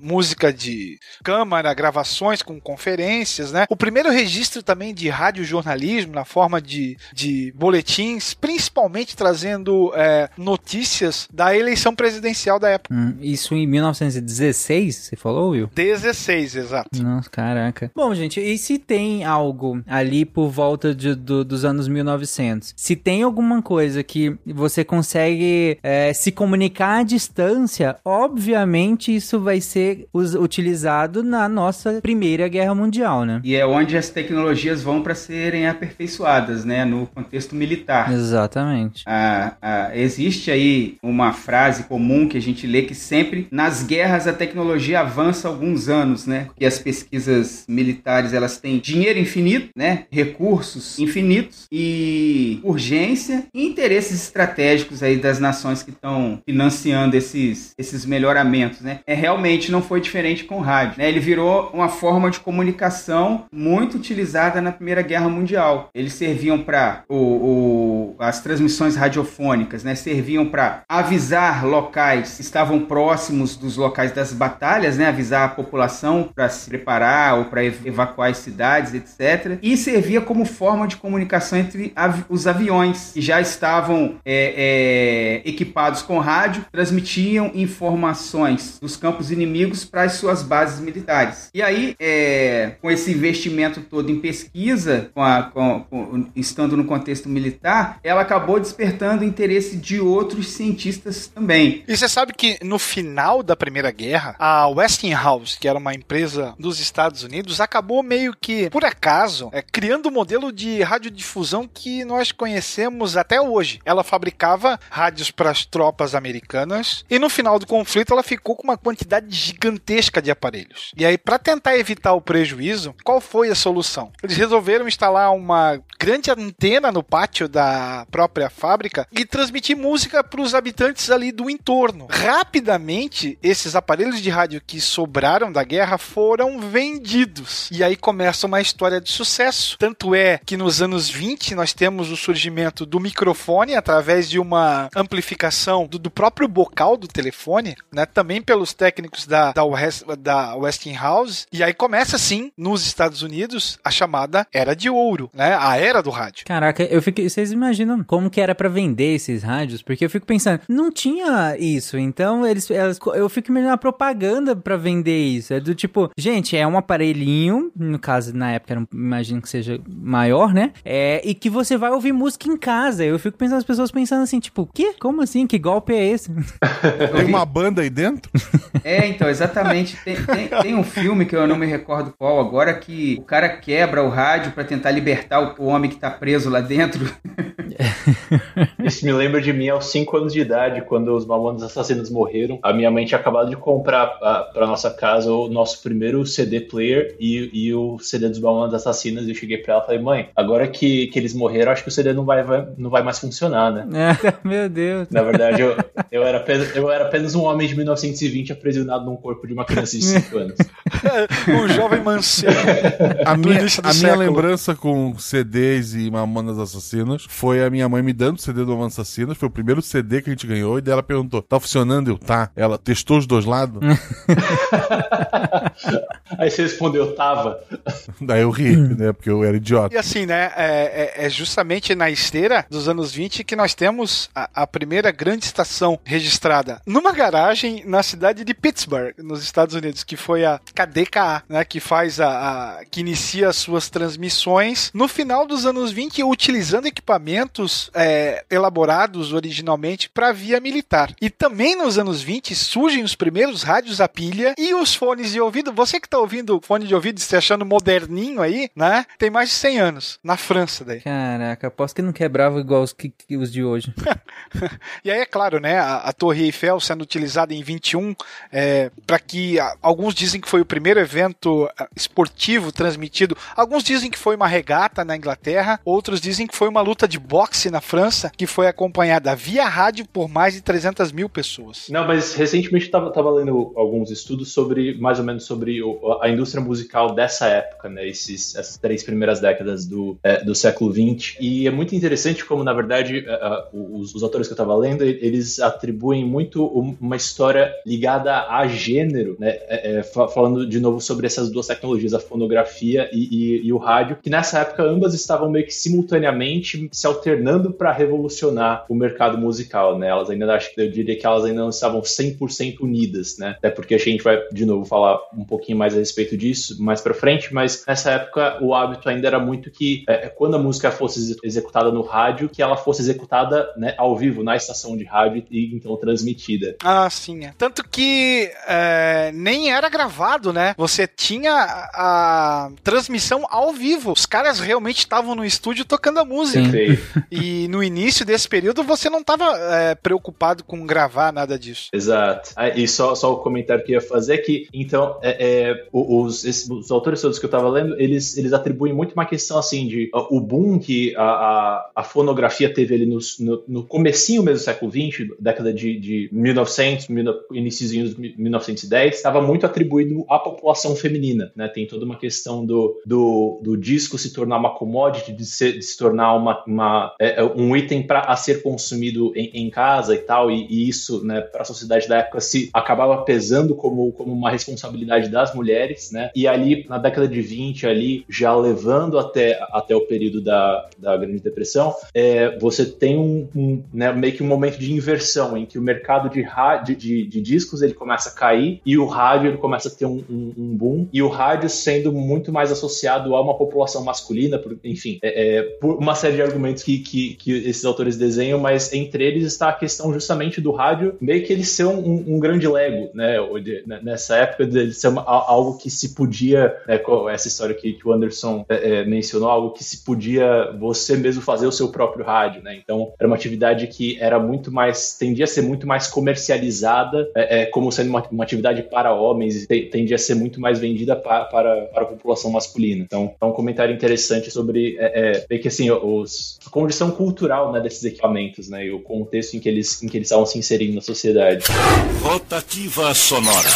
música de câmara, gravações, com conferências, né? O primeiro registro também de radiojornalismo na forma de, de boletins, principalmente trazendo é, notícias da eleição presidencial da época. Hum, isso em 1916, você falou, Will? 16, exato. Nossa, caraca. Bom, gente, e se tem algo ali por volta de, do, dos anos 1900? Se tem alguma coisa que você consegue é, se comunicar à distância, obviamente isso vai ser us, utilizado na nossa Primeira Guerra Mundial, né? E é onde as tecnologias vão para serem aperfeiçoadas, né? No contexto militar. Exatamente. Ah, ah, existe aí uma frase comum que a gente lê que sempre nas guerras a tecnologia avança alguns anos, né? Porque as pesquisas militares elas têm dinheiro infinito, né? Recursos infinitos e urgência e interesses estratégicos aí das nações que estão financiando esses, esses melhoramentos, né? É realmente não foi diferente com o rádio, né? Ele virou uma forma de comunicação muito utilizada na Primeira Guerra Mundial. Eles serviam para o, o, as transmissões radiofônicas, né? Serviam para avisar locais que estavam próximos dos locais das batalhas, né? Avisar a população para se preparar ou para evacuar as cidades, etc. E servia como forma de comunicação entre av os aviões que já estavam é, é, equipados com rádio, transmitiam informações dos campos inimigos para as suas bases militares. E aí, é, com esse investimento todo em pesquisa, com a, com, com, estando no contexto militar, ela acabou despertando o interesse de outros cientistas também. E você sabe que no final da Primeira Guerra, a Westinghouse, que era uma empresa dos Estados Unidos, acabou meio que, por acaso, é, criando o modelo de radiodifusão que nós conhecemos até hoje. Ela fabricava rádios para as tropas americanas e no final do conflito ela ficou com uma quantidade gigantesca de aparelhos. E aí, para tentar evitar o prejuízo, qual foi a solução? Eles resolveram instalar uma grande antena no pátio da própria fábrica e transmitir música para os habitantes ali do entorno. Rapidamente, esses aparelhos de rádio que sobraram da guerra foram vendidos. E aí começa uma história de sucesso. Tanto é que nos anos 20 nós temos o surgimento do microfone através de uma amplificação do, do próprio bocal do telefone, né? Também pelos técnicos da, da, West, da Westinghouse. E aí começa, sim, nos Estados Unidos, a chamada Era de Ouro, né? A era do rádio. Caraca, eu fiquei, vocês imaginam como que era para vender esses rádios? Porque eu fico pensando, não tinha isso, então eles, elas, eu fico imaginando a propaganda para vender isso. É do tipo, gente, é um aparelhinho, no caso, na época, eu imagino que seja maior, né? É, e que você vai ouvir música em casa. Eu fico pensando, as pessoas pensando assim, tipo, que? Como assim? Que golpe é esse? Tem uma banda aí dentro? É, então, exatamente. Tem, tem, tem, um filme que eu não me recordo qual agora, que o cara quebra o rádio para tentar libertar o, o homem que tá preso lá dentro. Isso me lembra de mim aos 5 anos de idade, quando os Mamonas Assassinos morreram. A minha mãe tinha acabado de comprar para nossa casa o nosso primeiro CD player e, e o CD dos Mamonas Assassinas. E eu cheguei para ela e falei, mãe, agora que, que eles morreram, acho que o CD não vai, vai não vai mais funcionar, né? É, meu Deus. Na verdade, eu, eu, era apenas, eu era apenas um homem de 1920 aprisionado num corpo de uma criança de 5 anos. o jovem mancebo. A minha, a minha lembrança com CDs e Mamonas Assassinas foi a, minha mãe me dando o CD do Avanço Assassinas. Foi o primeiro CD que a gente ganhou. E daí ela perguntou: tá funcionando? Eu, tá. Ela testou os dois lados? Aí você respondeu, tava. daí eu ri, né? Porque eu era idiota. E assim, né? É, é- é justamente na esteira dos anos 20 que nós temos a, a primeira grande estação registrada numa garagem na cidade de Pittsburgh, nos Estados Unidos, que foi a KDKA, né? Que faz a, a- que inicia as suas transmissões no final dos anos 20, utilizando equipamentos é, elaborados originalmente para via militar. E também nos anos 20 surgem os primeiros rádios a pilha e os fones de ouvido. Você que tá ouvindo fone de ouvido e se achando moderninho aí, né? Tem mais de 100 anos, na França daí. Caraca, aposto que não quebrava igual os, que, que os de hoje. E aí é claro, né? A, a Torre Eiffel sendo utilizada em 21 é, para que a- alguns dizem que foi o primeiro evento ah, esportivo transmitido. Alguns dizem que foi uma regata na Inglaterra, outros dizem que foi uma luta de boxe na França que foi acompanhada via rádio por mais de 300 mil pessoas. Não, mas recentemente eu tava, tava lendo alguns estudos sobre, mais ou menos, sobre o- a indústria musical dessa época, né? Esses, essas três primeiras décadas do, é, do século XX. E é muito interessante como, na verdade, é, os, os autores que eu tava lendo, eles atribuem muito um- uma história ligada a gênero, né? É, é, fa- falando de novo sobre essas duas tecnologias, a fonografia e, e- e o rádio, que nessa época ambas estavam meio que simultaneamente se alternando para revolucionar o mercado musical, né? Elas ainda acho que eu diria que elas ainda não estavam 100% unidas, né? Até porque a gente vai de novo falar um pouquinho mais a respeito disso mais para frente, mas nessa época o hábito ainda era muito que é, quando a música fosse exe- executada no rádio, que ela fosse executada né, ao vivo na estação de rádio e então transmitida. Ah, sim. é. Tanto que é, nem era gravado, né? Você tinha a, a transmissão ao vivo. Os caras realmente estavam no estúdio tocando a música. Perfeito. E no início desse período você não estava preocupado com gravar nada disso. Exato. Ah, E só, só o comentário que eu ia fazer é que, então, é, é, os, esses- os autores todos que eu tava lendo, eles, eles atribuem muito uma questão, assim, de ó, o boom que a, a, a fonografia teve ali no, no, no comecinho mesmo do século XX, década de, de 1900, iníciozinho dos 1910, estava muito atribuído à população feminina, né? Tem toda uma questão do, do, do disco se tornar uma commodity, de se, de se tornar uma, uma, é, é, um item para a ser consumido em, em casa e tal, e, e isso, né, para a sociedade da época se acabava pesando como, como uma responsabilidade das mulheres, né? E ali na década de 20 ali já levando até, até o período da, da Grande Depressão, é, você tem um, um, né, meio que um momento de inversão em que o mercado de, rádio, de, de discos ele começa a cair e o rádio ele começa a ter um, um, um boom e o rádio sendo muito mais associado a uma população masculina, por, enfim, é, é, por uma série de argumentos que, que, que, esses autores desenham, mas entre eles está a questão justamente do rádio meio que ele ser um, grande lego, né? Nessa época dele ser uma, algo que se podia, né, essa história que, que o Anderson é, mencionou, algo que se podia você mesmo fazer o seu próprio rádio, né? Então era uma atividade que era muito mais, tendia a ser muito mais comercializada, é, como sendo uma, uma, atividade para homens, e tendia a ser muito mais vendida para, para, para a população masculina. Então é um comentário interessante sobre é, é, que assim os, a condição cultural né, desses equipamentos, né? E o contexto em que eles em que eles estavam se inserindo na sociedade. Rotativa Sonora.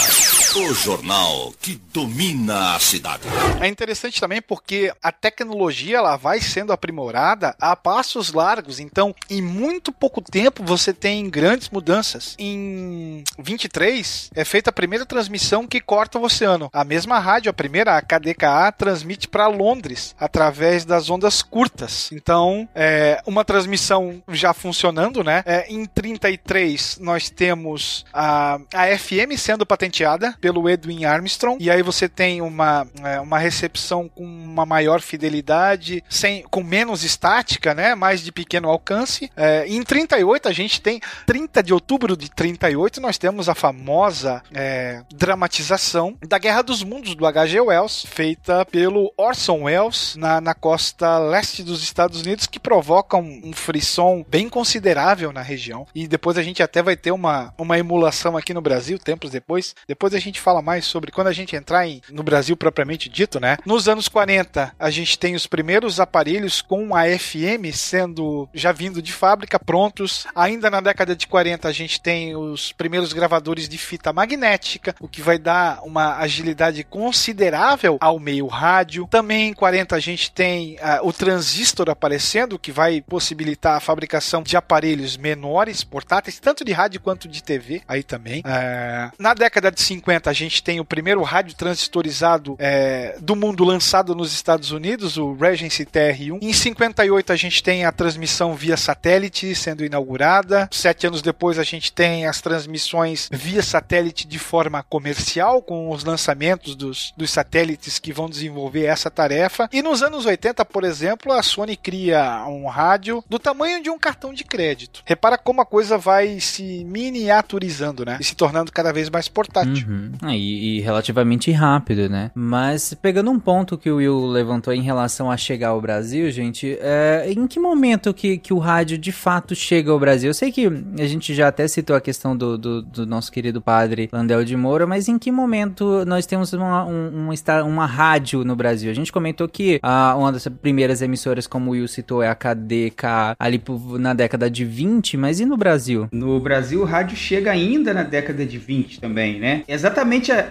O jornal que domina a cidade. É interessante também porque a tecnologia ela vai sendo aprimorada a passos largos. Então, em muito pouco tempo você tem grandes mudanças. Em 23 é feita a primeira transmissão que corta o oceano. A mesma rádio, a primeira, a KDKA, transmite para Londres através das ondas curtas. Então, é uma transmissão já funcionando, né? É, em 33 nós temos a, a FM sendo patenteada pelo Edwin Armstrong. E aí você tem uma, é, uma recepção com uma maior fidelidade, sem, com menos estática, né? Mais de pequeno alcance. É, em 38 a gente tem 30 de outubro de 38 nós temos a famosa é, dramatização da Guerra dos Mundos do H.G. Wells, feita pelo Orson Welles na, na costa leste dos Estados Unidos, que provoca um, um frisson bem considerável na região. E depois a gente até vai ter uma, uma emulação aqui no Brasil, tempos depois. Depois a gente gente fala mais sobre quando a gente entrar em, no Brasil propriamente dito, né? Nos anos 40, a gente tem os primeiros aparelhos com a FM sendo já vindo de fábrica, prontos. Ainda na década de 40, a gente tem os primeiros gravadores de fita magnética, o que vai dar uma agilidade considerável ao meio rádio. Também em 40 a gente tem uh, o transistor aparecendo, que vai possibilitar a fabricação de aparelhos menores, portáteis, tanto de rádio quanto de TV, aí também. Uh, na década de 50 a gente tem o primeiro rádio transistorizado uh, do mundo lançado nos Estados Unidos, o Regency TR-1. Em 58 a gente tem a transmissão via satélite sendo inaugurada. Sete anos depois a gente tem as transmissões via satélite de forma comercial, com os lançamentos dos, dos satélites que vão desenvolver essa tarefa. E nos anos 80, por exemplo, a Sony cria um rádio do tamanho de um cartão de crédito. Repara como a coisa vai se miniaturizando, né? E se tornando cada vez mais portátil. Uhum. Ah, e, e, relativamente rápido, né? Mas pegando um ponto que o Will levantou em relação a chegar ao Brasil, gente, é, em que momento que, que o rádio de fato chega ao Brasil? Eu sei que a gente já até citou a questão do, do, do nosso querido padre Landel de Moura, mas em que momento nós temos uma, um, uma, uma rádio no Brasil? A gente comentou que a, uma das primeiras emissoras, como o Will citou, é a KDK ali na década de 20, mas e no Brasil? No Brasil, o rádio chega ainda na década de 20 também, né? Exatamente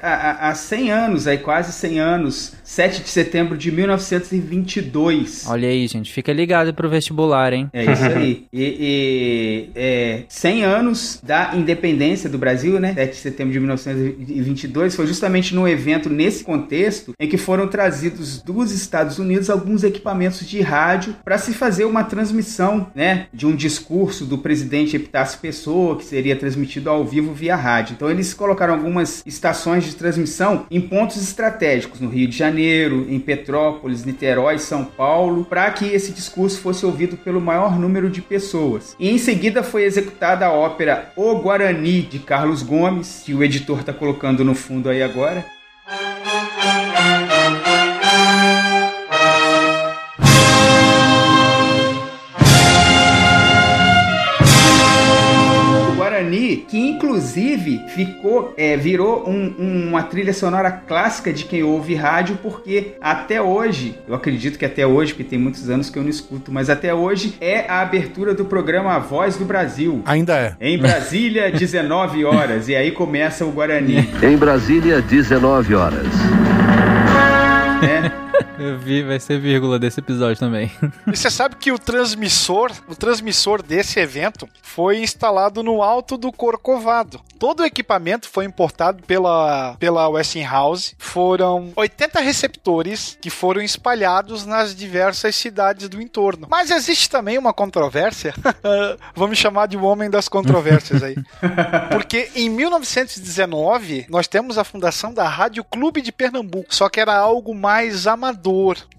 há, 100 anos, aí quase 100 anos, 7 de setembro de 1922. Olha aí, gente, fica ligado pro vestibular, hein? É isso aí. e, e é, 100 anos da independência do Brasil, né? 7 de setembro de 1922, foi justamente num evento nesse contexto em que foram trazidos dos Estados Unidos alguns equipamentos de rádio para se fazer uma transmissão, né, de um discurso do presidente Epitácio Pessoa, que seria transmitido ao vivo via rádio. Então eles colocaram algumas estações de transmissão em pontos estratégicos, no Rio de Janeiro, em Petrópolis, Niterói, São Paulo, para que esse discurso fosse ouvido pelo maior número de pessoas. E em seguida foi executada a ópera O Guarani de Carlos Gomes, que o editor está colocando no fundo aí agora. Que inclusive ficou, é, virou um, um, uma trilha sonora clássica de quem ouve rádio, porque até hoje, eu acredito que até hoje, porque tem muitos anos que eu não escuto, mas até hoje é a abertura do programa A Voz do Brasil. Ainda é. Em Brasília, 19 horas, e aí começa o Guarani. Em Brasília, 19 horas. É. Eu vi, vai ser vírgula desse episódio também. E você sabe que o transmissor, o transmissor desse evento foi instalado no alto do Corcovado. Todo o equipamento foi importado pela, pela Westinghouse. Foram 80 receptores que foram espalhados nas diversas cidades do entorno. Mas existe também uma controvérsia. Vamos chamar de o homem das controvérsias aí. Porque em 1919 nós temos a fundação da Rádio Clube de Pernambuco. Só que era algo mais amador.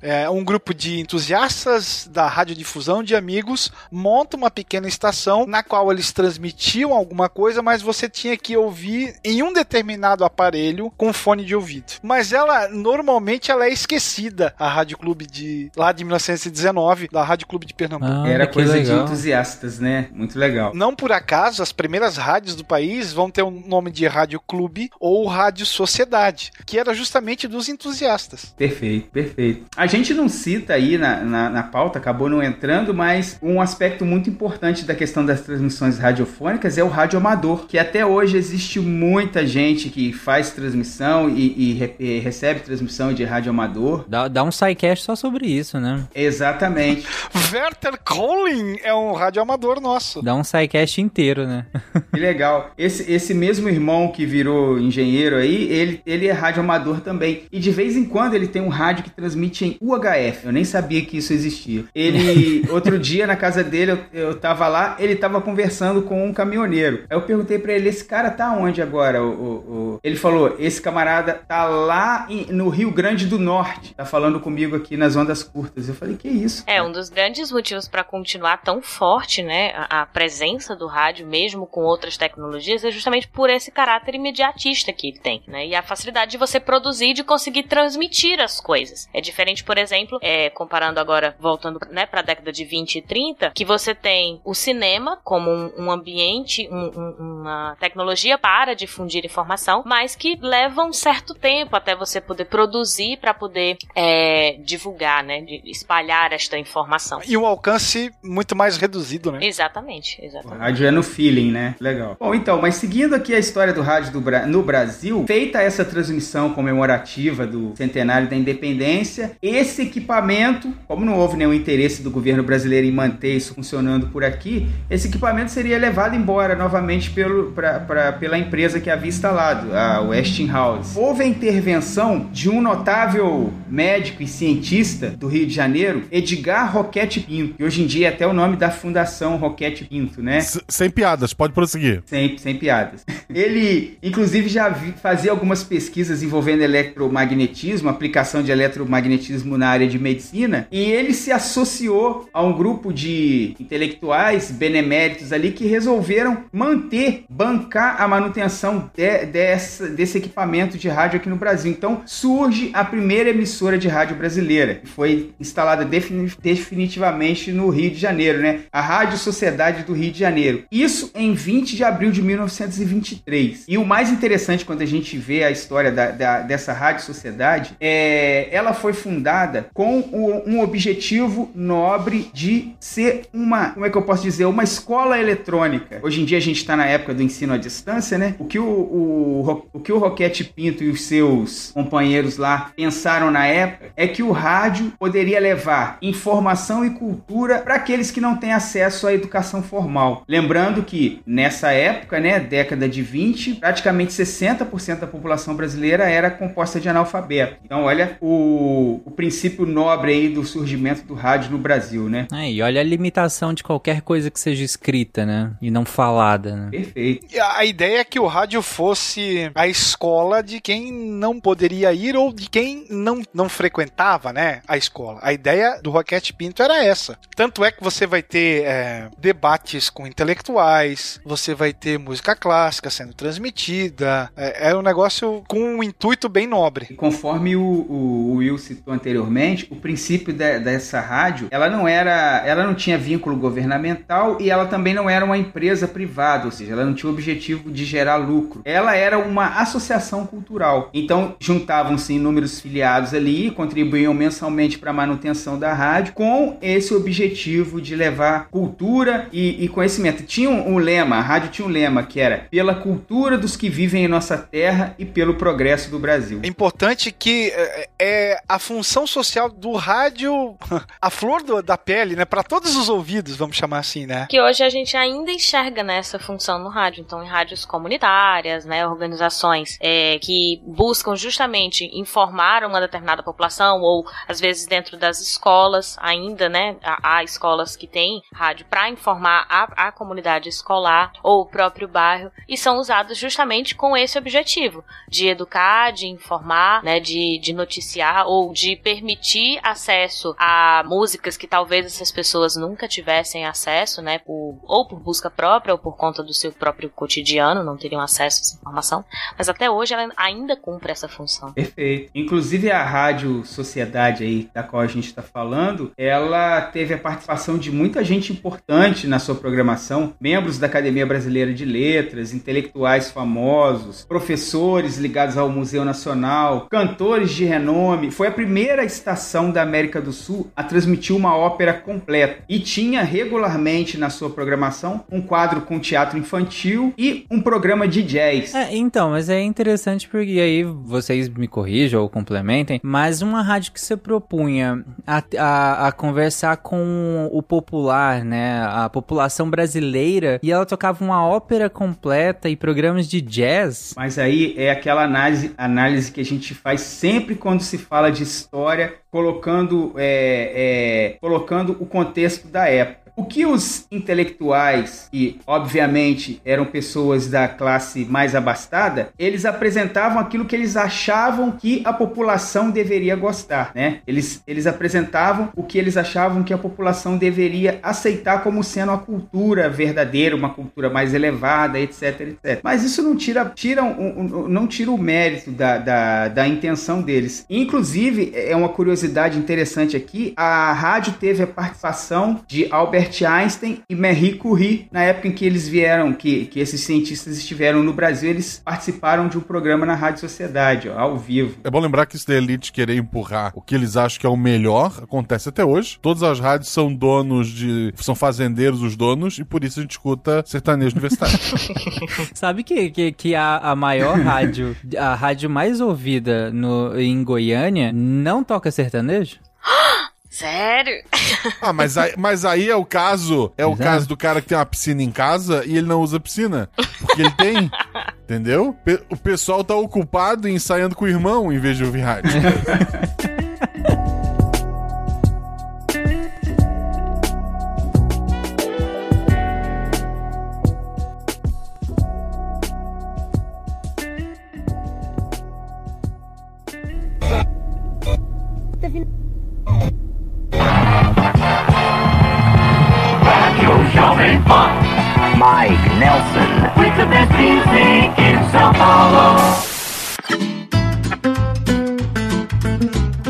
É, um grupo de entusiastas da radiodifusão de amigos monta uma pequena estação na qual eles transmitiam alguma coisa, mas você tinha que ouvir em um determinado aparelho com fone de ouvido. Mas ela normalmente ela é esquecida, a Rádio Clube de lá de 1919, da Rádio Clube de Pernambuco. Ah, Era coisa legal. de entusiastas, né? Muito legal. Não por acaso as primeiras rádios do país vão ter o um nome de Rádio Clube ou Rádio Sociedade, que era justamente dos entusiastas. Perfeito, perfeito. A gente não cita aí na, na, na pauta, acabou não entrando, mas um aspecto muito importante da questão das transmissões radiofônicas é o rádio amador, que até hoje existe muita gente que faz transmissão e, e, re, e recebe transmissão de rádio amador. Dá, dá um sidecast só sobre isso, né? Exatamente. Werther Collin é um rádio amador nosso. Dá um sidecast inteiro, né? que legal. Esse, esse mesmo irmão que virou engenheiro aí, ele, ele é rádio amador também. E de vez em quando ele tem um rádio que transmite em UHF. Eu nem sabia que isso existia. Ele, outro dia na casa dele, eu, eu tava lá, ele tava conversando com um caminhoneiro. Aí eu perguntei para ele: esse cara tá onde agora? O, o, o... Ele falou: esse camarada tá lá em, no Rio Grande do Norte. Tá falando comigo aqui nas ondas curtas. Eu falei: que isso? É, um dos grandes motivos para continuar tão forte, né? A, a presença do rádio, mesmo com outras tecnologias, é justamente por esse caráter imediatista que ele tem, né? E a facilidade de você produzir e de conseguir transmitir as coisas. É diferente, por exemplo, é, comparando agora, voltando né, para a década de 20 e 30, que você tem o cinema como um, um ambiente, um, um, uma tecnologia para difundir informação, mas que leva um certo tempo até você poder produzir para poder é, divulgar, né, de espalhar esta informação. E um alcance muito mais reduzido, né? Exatamente, O exatamente. rádio é no feeling, né? Legal. Bom, então, mas seguindo aqui a história do rádio do Bra- no Brasil, feita essa transmissão comemorativa do centenário da independência, esse equipamento, como não houve nenhum interesse do governo brasileiro em manter isso funcionando por aqui, esse equipamento seria levado embora novamente pelo, pra, pra- pela empresa que havia instalado, a Westinghouse. Houve a intervenção de um notável médico e cientista do Rio de Janeiro, Edgar Roquete Pinto, que hoje em dia é até o nome da Fundação Roquete Pinto, né? S- Sem piadas, pode prosseguir. Sem, sem piadas. Ele, inclusive, já vi- fazia algumas pesquisas envolvendo eletromagnetismo, aplicação de eletromagnetismo na área de medicina, e ele se associou a um grupo de intelectuais beneméritos ali que resolveram manter, bancar a manutenção de- dessa- desse equipamento de rádio aqui no Brasil. Então, surge a primeira emissora de rádio brasileira, que foi instalada defini- definitivamente no Rio de Janeiro, né? A Rádio Sociedade do Rio de Janeiro. Isso em 20 de abril de 1923. E o mais interessante quando a gente vê a história da- da- dessa Rádio Sociedade, é, ela foi fundada com um objetivo nobre de ser uma, como é que eu posso dizer, uma escola eletrônica. Hoje em dia a gente está na época do ensino à distância, né? O que o, o, o que o Roquete Pinto e os seus companheiros lá pensaram na época é que o rádio poderia levar informação e cultura para aqueles que não têm acesso à educação formal. Lembrando que nessa época, né, década de 20, praticamente 60% da população brasileira era composta de analfabeto. Então, olha o, o princípio nobre aí do surgimento do rádio no Brasil, né? É, e olha a limitação de qualquer coisa que seja escrita, né? E não falada, né? Perfeito. E A a ideia é que o rádio fosse a escola de quem não poderia ir ou de quem não, não frequentava, né, a escola. A ideia do Roquete Pinto era essa. Tanto é que você vai ter é, debates com intelectuais, você vai ter música clássica sendo transmitida. É, é um negócio com um intuito bem nobre. E Conforme o, o- o Will citou anteriormente, o princípio de- dessa rádio, ela não era, ela não tinha vínculo governamental e ela também não era uma empresa privada, ou seja, ela não tinha o objetivo de gerar lucro. Ela era uma associação cultural. Então juntavam-se inúmeros filiados ali, contribuíam mensalmente para a manutenção da rádio, com esse objetivo de levar cultura e, e conhecimento. Tinha um, um lema, a rádio tinha um lema que era pela cultura dos que vivem em nossa terra e pelo progresso do Brasil. É importante que é, é a função social do rádio, a flor do- da pele, né, para todos os ouvidos, vamos chamar assim, né? Que hoje a gente ainda enxerga nessa função no rádio. Então, em rádios comunitárias, né, organizações é, que buscam justamente informar uma determinada população, ou às vezes dentro das escolas, ainda, né, há, há escolas que têm rádio para informar a, a comunidade escolar ou o próprio bairro, e são usados justamente com esse objetivo de educar, de informar, né, de, de noticiar ou de permitir acesso a músicas que talvez essas pessoas nunca tivessem acesso, né, por, ou por busca própria ou por conta do seu próprio cotidiano, não teriam acesso a essa informação, mas até hoje ela ainda cumpre essa função. Perfeito. Inclusive a Rádio Sociedade aí, da qual a gente está falando, ela teve a participação de muita gente importante na sua programação, membros da Academia Brasileira de Letras, intelectuais famosos, professores ligados ao Museu Nacional, cantores de renome. Foi a primeira estação da América do Sul a transmitir uma ópera completa e tinha regularmente na sua programação um quadro com teatro infantil e um programa de jazz. É, então, mas é interessante porque aí vocês me corrijam ou complementem, mas uma rádio que se propunha a, a, a conversar com o popular, né, a população brasileira, e ela tocava uma ópera completa e programas de jazz. Mas aí é aquela análise, análise que a gente faz sempre quando se fala de história, colocando, é, é, colocando o contexto da época. O que os intelectuais, que obviamente eram pessoas da classe mais abastada, eles apresentavam aquilo que eles achavam que a população deveria gostar, né? Eles, eles apresentavam o que eles achavam que a população deveria aceitar como sendo a cultura verdadeira, uma cultura mais elevada, etc, etc. Mas isso não tira, tira um, um, não tira o mérito da, da, da intenção deles. Inclusive, é uma curiosidade interessante aqui, a rádio teve a participação de Albert Einstein e Marie Curie na época em que eles vieram, que, que esses cientistas estiveram no Brasil, eles participaram de um programa na Rádio Sociedade, ó, ao vivo. É bom lembrar que isso da elite querer empurrar o que eles acham que é o melhor acontece até hoje. Todas as rádios são donos de. são fazendeiros os donos e por isso a gente escuta sertanejo universitário. Sabe que, que, que a, a maior rádio, a rádio mais ouvida no, em Goiânia, não toca sertanejo? Sério? Ah, mas aí, mas aí é o caso. É o Exato. caso do cara que tem uma piscina em casa e ele não usa piscina. Porque ele tem. Entendeu? O pessoal tá ocupado ensaiando com o irmão em vez de ouvir rádio. Mike Nelson. With the best music in São Paulo.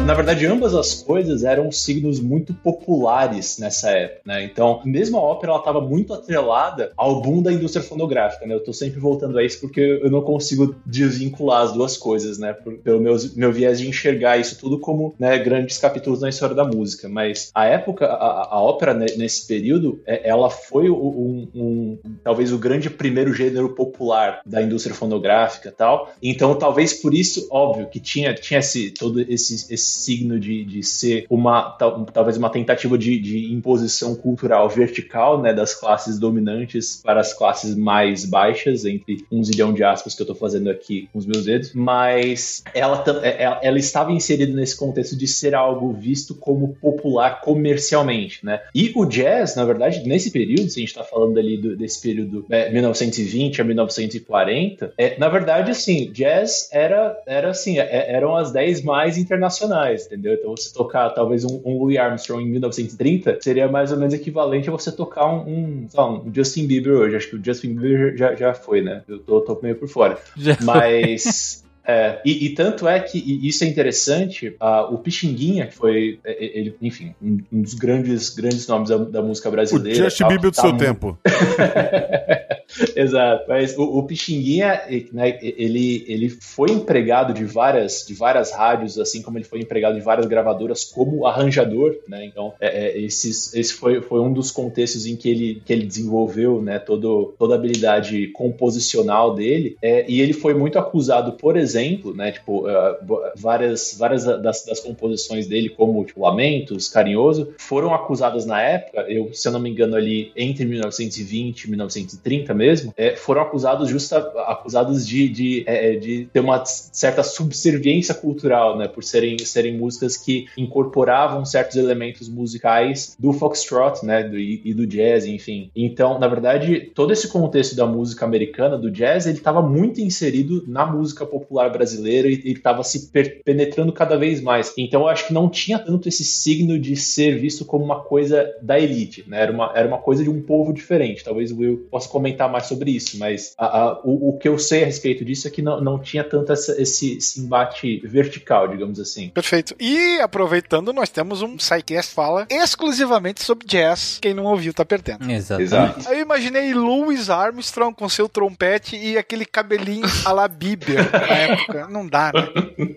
Na verdade, ambas as coisas eram signos muito populares nessa época, né? Então, mesmo a ópera, ela estava muito atrelada ao boom da indústria fonográfica, né? Eu tô sempre voltando a isso porque eu não consigo desvincular as duas coisas, né? Pelo meu, meu viés de enxergar isso tudo como né, grandes capítulos na história da música. Mas a época, a, a ópera, nesse período, é- ela foi um, um- talvez o grande primeiro gênero popular da indústria fonográfica tal. Então, talvez por isso, óbvio, que tinha, tinha esse, todo esse, esse signo de, de ser uma, tal- talvez uma tentativa de, de imposição cultural vertical, né, das classes dominantes para as classes mais baixas, entre um zilhão de aspas que eu tô fazendo aqui com os meus dedos, mas ela, tam- é- ela, ela estava inserida nesse contexto de ser algo visto como popular comercialmente, né? E o jazz, na verdade, nesse período, se a gente tá falando ali do- desse período é, 1920 a 1940, é, na verdade, assim, jazz era, era assim, é- eram as 10 mais internacionais, entendeu? Então você tocar talvez um, um Louis Armstrong em 1930 seria mais ou menos equivalente a você tocar um, um, um Justin Bieber hoje. Acho que o Justin Bieber já, já foi, né? Eu tô, tô meio por fora. Já. Mas. É, e, e tanto é que e isso é interessante, ah, o Pixinguinha, que foi, é, é, ele, enfim, um, um dos grandes, grandes nomes da, da música O brasileira. Justin tal, Bieber do tá seu tempo. Exato, mas o, o Pixinguinha, né, ele, ele foi empregado de várias, de várias rádios, assim como ele foi empregado de várias gravadoras como arranjador, né? Então, é, é, esses, esse foi, foi um dos contextos em que ele, que ele desenvolveu, né, todo, toda a habilidade composicional dele. É, e ele foi muito acusado, por exemplo, né, tipo, ah, várias, várias das, das composições dele, como tipo, Lamentos, Carinhoso, foram acusadas na época, eu, se eu não me engano, ali entre 1920 e 1930 mesmo, é, foram acusados justa, acusados de, de, é, de ter uma certa subserviência cultural, né, por serem, serem músicas que incorporavam certos elementos musicais do foxtrot, né, do, e, do jazz, enfim. Então, na verdade, todo esse contexto da música americana, do jazz, ele estava muito inserido na música popular brasileira e estava se penetrando cada vez mais. Então, eu acho que não tinha tanto esse signo de ser visto como uma coisa da elite, né? Era uma, era uma coisa de um povo diferente. Talvez o Will possa comentar mais sobre isso, mas a- a- o, o que eu sei a respeito disso é que não, não tinha tanto essa- esse, esse embate vertical, digamos assim. Perfeito. E aproveitando, nós temos um SciCast fala exclusivamente sobre jazz. Quem não ouviu tá perdendo. Exatamente. Eu imaginei Louis Armstrong com seu trompete e aquele cabelinho a la Bieber na época. Não dá, né?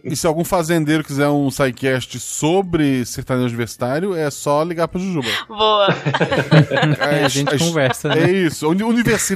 E se algum fazendeiro quiser um sidecast sobre sertanejo universitário, é só ligar pra Jujuba. Boa. Aí a gente conversa, É né? isso. Uni-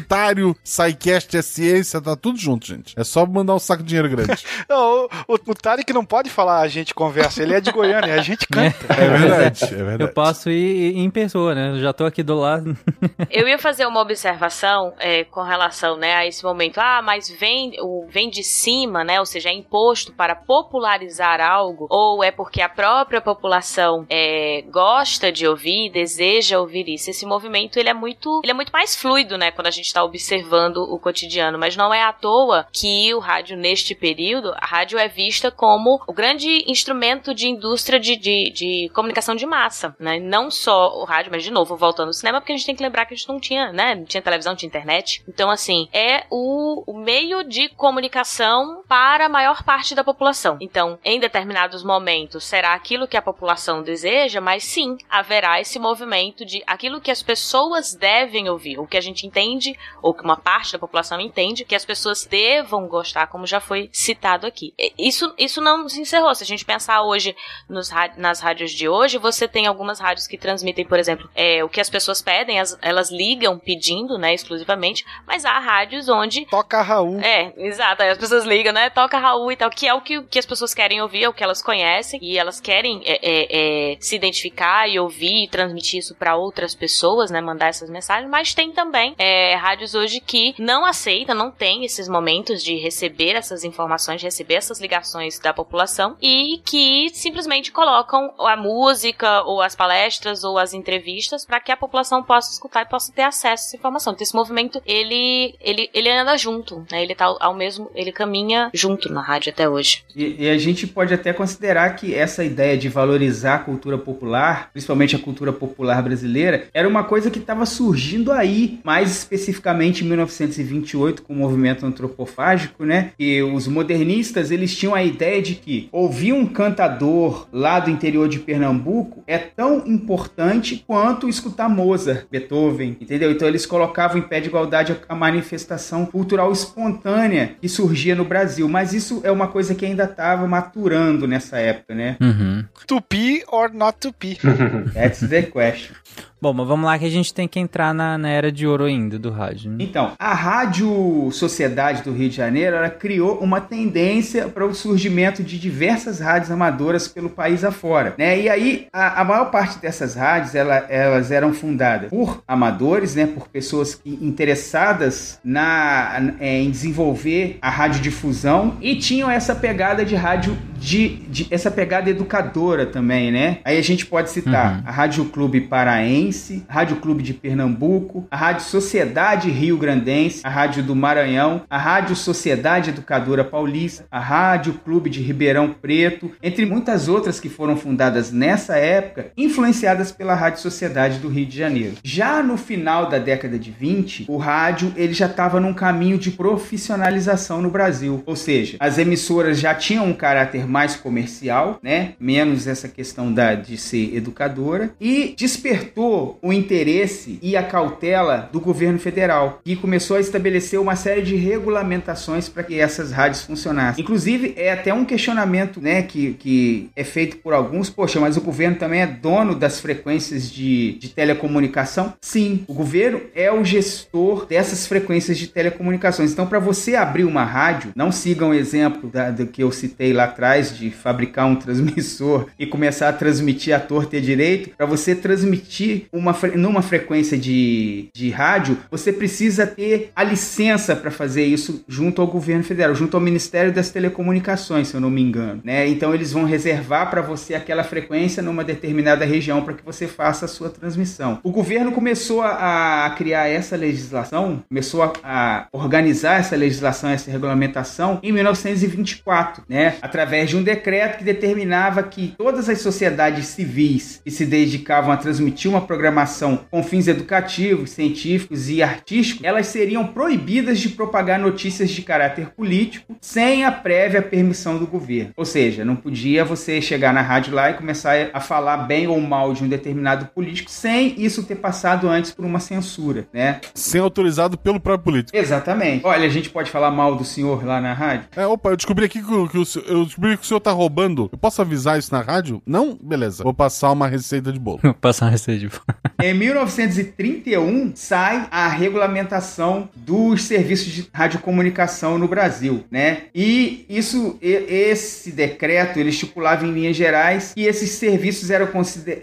Comunitário, SciCast é ciência, tá tudo junto, gente. É só mandar um saco de dinheiro grande. Não, o, o, o Tarek não pode falar a gente conversa, ele é de Goiânia, a gente canta. É verdade, é verdade. Eu posso ir em pessoa, né? Eu já tô aqui do lado. Eu ia fazer uma observação é, com relação né, a esse momento. Ah, mas vem, o, vem de cima, né? Ou seja, é imposto para popularizar algo, ou é porque a própria população é, gosta de ouvir, deseja ouvir isso. Esse movimento ele é muito, ele é muito mais fluido, né? Quando a gente está observando o cotidiano. Mas não é à toa que o rádio, neste período, a rádio é vista como o grande instrumento de indústria de, de, de comunicação de massa, né? Não só o rádio, mas de novo, voltando ao cinema, porque a gente tem que lembrar que a gente não tinha, né? Não tinha televisão, não tinha internet. Então, assim, é o, o meio de comunicação para a maior parte da população. Então, em determinados momentos, será aquilo que a população deseja, mas sim, haverá esse movimento de aquilo que as pessoas devem ouvir, o que a gente entende, ou que uma parte da população entende, que as pessoas devam gostar, como já foi citado aqui. Isso, isso não se encerrou. Se a gente pensar hoje nos, nas rádios de hoje, você tem algumas rádios que transmitem, por exemplo, é, o que as pessoas pedem, as, elas ligam pedindo, né, exclusivamente, mas há rádios onde. Toca Raul. É, exato. Aí as pessoas ligam, né? Toca Raul e tal, que é o que, que as pessoas querem ouvir, é o que elas conhecem, e elas querem é, é, é se identificar e ouvir e transmitir isso para outras pessoas, né? Mandar essas mensagens, mas tem também é, rádios hoje que não aceitam, não tem esses momentos de receber essas informações, de receber essas ligações da população e que simplesmente colocam a música ou as palestras ou as entrevistas para que a população possa escutar e possa ter acesso a essa informação. Então esse movimento ele ele, ele anda junto, né? Ele tá ao mesmo, ele caminha junto na rádio até hoje. E, e a gente pode até considerar que essa ideia de valorizar a cultura popular, principalmente a cultura popular brasileira, era uma coisa que estava surgindo aí, mais especificamente em 1928 com o movimento antropofágico, né? E os modernistas eles tinham a ideia de que ouvir um cantador lá do interior de Pernambuco é tão importante quanto escutar Mozart, Beethoven, entendeu? Então eles colocavam em pé de igualdade a manifestação cultural espontânea que surgia no Brasil, mas isso é uma coisa que ainda estava maturando nessa época, né? Uhum. Tupi or not tupi? That's the question. Bom, mas vamos lá que a gente tem que entrar na, na era de ouro ainda do rádio. Né? Então, a Rádio Sociedade do Rio de Janeiro ela criou uma tendência para o surgimento de diversas rádios amadoras pelo país afora. Né? E aí, a, a maior parte dessas rádios ela, elas eram fundadas por amadores, né? por pessoas que, interessadas na, em desenvolver a radiodifusão e tinham essa pegada de rádio, de, de essa pegada educadora também. né? Aí a gente pode citar uhum. a Rádio Clube Paraense Grandense, Rádio Clube de Pernambuco, a Rádio Sociedade Rio Grandense, a Rádio do Maranhão, a Rádio Sociedade Educadora Paulista, a Rádio Clube de Ribeirão Preto, entre muitas outras que foram fundadas nessa época, influenciadas pela Rádio Sociedade do Rio de Janeiro. Já no final da década de 20, o rádio ele já estava num caminho de profissionalização no Brasil, ou seja, as emissoras já tinham um caráter mais comercial, né? Menos essa questão da de ser educadora e despertou o interesse e a cautela do governo federal, que começou a estabelecer uma série de regulamentações para que essas rádios funcionassem. Inclusive, é até um questionamento né, que, que é feito por alguns, poxa, mas o governo também é dono das frequências de, de telecomunicação? Sim, o governo é o gestor dessas frequências de telecomunicações. Então, para você abrir uma rádio, não sigam o exemplo da, do que eu citei lá atrás de fabricar um transmissor e começar a transmitir a torta e direito, para você transmitir uma, numa frequência de, de rádio, você precisa ter a licença para fazer isso junto ao governo federal, junto ao Ministério das Telecomunicações, se eu não me engano. Né? Então eles vão reservar para você aquela frequência numa determinada região para que você faça a sua transmissão. O governo começou a, a criar essa legislação, começou a, a, organizar essa legislação, essa regulamentação em 1924, né? através de um decreto que determinava que todas as sociedades civis que se dedicavam a transmitir uma programação com fins educativos, científicos e artísticos, elas seriam proibidas de propagar notícias de caráter político sem a prévia permissão do governo. Ou seja, não podia você chegar na rádio lá e começar a falar bem ou mal de um determinado político sem isso ter passado antes por uma censura, né? Sem autorizado pelo próprio político. Exatamente. Olha, a gente pode falar mal do senhor lá na rádio? É, opa, eu descobri aqui que, o, que o, eu descobri que o senhor tá roubando. Eu posso avisar isso na rádio? Não? Beleza. Vou passar uma receita de bolo. passar uma receita de bolo. Em 1931 sai a regulamentação dos serviços de radiocomunicação no Brasil, né? E isso, esse decreto, ele estipulava em linhas gerais que esses serviços eram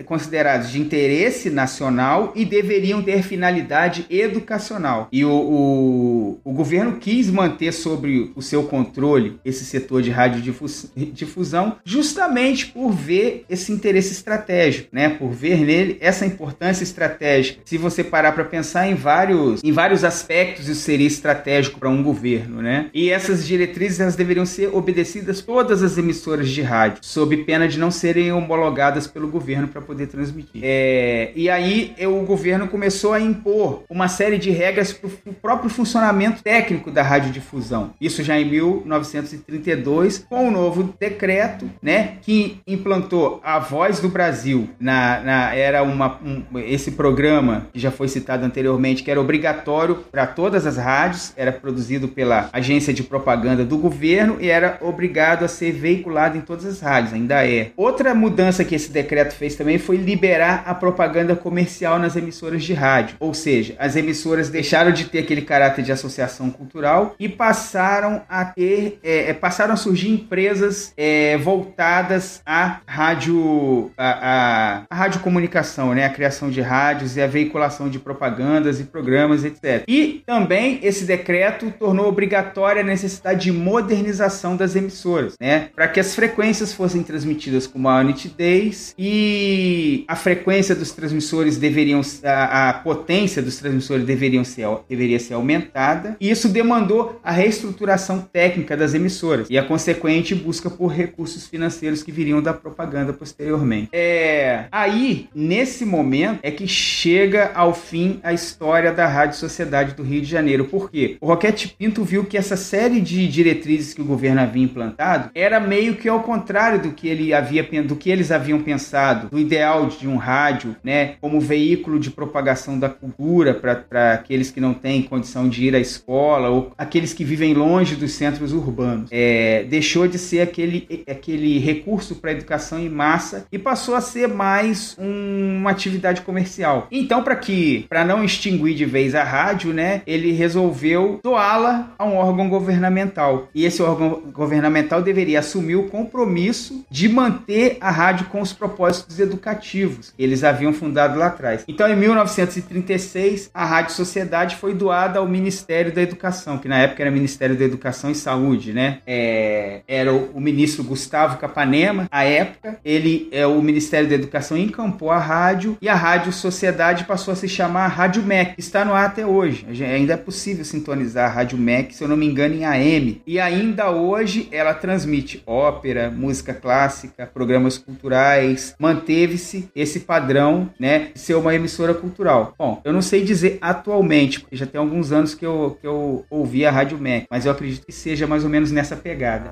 considerados de interesse nacional e deveriam ter finalidade educacional. E o, o, o governo quis manter sobre o seu controle esse setor de radiodifusão justamente por ver esse interesse estratégico, né? Por ver nele essa importância estratégica. Se você parar para pensar em vários, em vários aspectos, isso seria estratégico para um governo, né? E essas diretrizes elas deveriam ser obedecidas todas as emissoras de rádio, sob pena de não serem homologadas pelo governo para poder transmitir. É, e aí o governo começou a impor uma série de regras para o próprio funcionamento técnico da radiodifusão. Isso já em 1932, com o um novo decreto, né, que implantou a Voz do Brasil na, na era uma um, esse programa que já foi citado anteriormente, que era obrigatório para todas as rádios, era produzido pela agência de propaganda do governo e era obrigado a ser veiculado em todas as rádios, ainda é. Outra mudança que esse decreto fez também foi liberar a propaganda comercial nas emissoras de rádio, ou seja, as emissoras deixaram de ter aquele caráter de associação cultural e passaram a ter, é, é passaram a surgir empresas é, voltadas à rádio, a, a, a radiocomunicação, né, a criação de rádios e a veiculação de propagandas e programas, etc. E também esse decreto tornou obrigatória a necessidade de modernização das emissoras, né? Para que as frequências fossem transmitidas com maior nitidez e a frequência dos transmissores deveriam a, a potência dos transmissores deveriam ser deveria ser aumentada. E isso demandou a reestruturação técnica das emissoras e a consequente busca por recursos financeiros que viriam da propaganda posteriormente. É, aí, nesse momento é que chega ao fim a história da Rádio Sociedade do Rio de Janeiro. Por quê? O Roquete Pinto viu que essa série de diretrizes que o governo havia implantado era meio que ao contrário do que ele havia do que eles haviam pensado, do ideal de um rádio, né, como veículo de propagação da cultura para aqueles que não têm condição de ir à escola ou aqueles que vivem longe dos centros urbanos. É, deixou de ser aquele, aquele recurso para educação em massa e passou a ser mais um, uma atividade comercial. Então, para que para não extinguir de vez a rádio, né, ele resolveu doá-la a um órgão governamental. E esse órgão governamental deveria assumir o compromisso de manter a rádio com os propósitos educativos que eles haviam fundado lá atrás. Então, em 1936, a Rádio Sociedade foi doada ao Ministério da Educação, que na época era Ministério da Educação e Saúde, né? É, era o, o, ministro Gustavo Capanema, à época. Ele, é, o Ministério da Educação encampou a rádio e a Rádio Sociedade passou a se chamar Rádio MEC. Está no ar até hoje. Ainda é possível sintonizar a Rádio MEC, se eu não me engano, em AM. E ainda hoje ela transmite ópera, música clássica, programas culturais. Manteve-se esse padrão, né, de ser uma emissora cultural. Bom, eu não sei dizer atualmente, porque já tem alguns anos que eu, que eu ouvi a Rádio MEC, mas eu acredito que seja mais ou menos nessa pegada.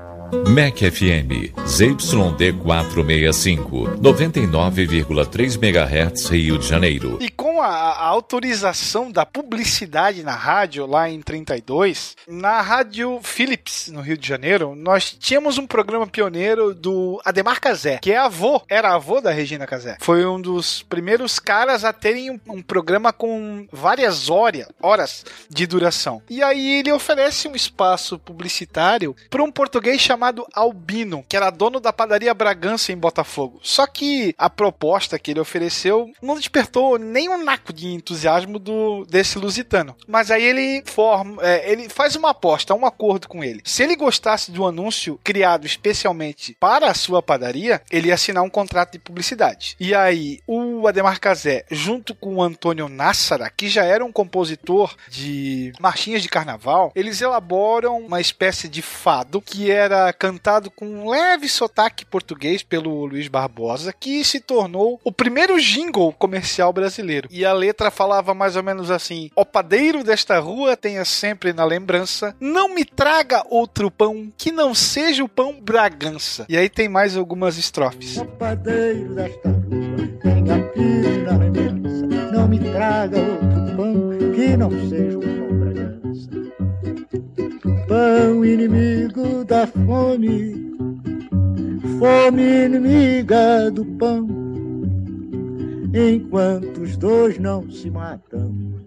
MEC FM, ZYD 465, 99,3 MHz, Rio de Janeiro. E com a, a, autorização da publicidade na rádio, lá em 32, na Rádio Philips, no Rio de Janeiro, nós tínhamos um programa pioneiro do Ademar Cazé, que é avô, era avô da Regina Cazé. Foi um dos primeiros caras a terem um, um programa com várias horas, horas de duração. E aí ele oferece um espaço publicitário para um português chamado Albino, que era dono da padaria Bragança em Botafogo. Só que a proposta que ele ofereceu não despertou nem um naco de entusiasmo do desse lusitano. Mas aí ele forma, é, ele faz uma aposta, um acordo com ele. Se ele gostasse do anúncio criado especialmente para a sua padaria, ele ia assinar um contrato de publicidade. E aí o Ademar Cazé, junto com o Antônio Nassara, que já era um compositor de marchinhas de carnaval, eles elaboram uma espécie de fado que era cantado com um leve sotaque português pelo Luiz Barbosa, que se tornou o primeiro jingle comercial brasileiro. E a letra falava mais ou menos assim: O padeiro desta rua tenha sempre na lembrança, não me traga outro pão que não seja o pão Bragança. E aí tem mais algumas estrofes. O padeiro desta rua tenha sempre na lembrança, não me traga outro pão que não seja o pão Bragança. Pão inimigo da fome, fome inimiga do pão enquanto os dois não se matam.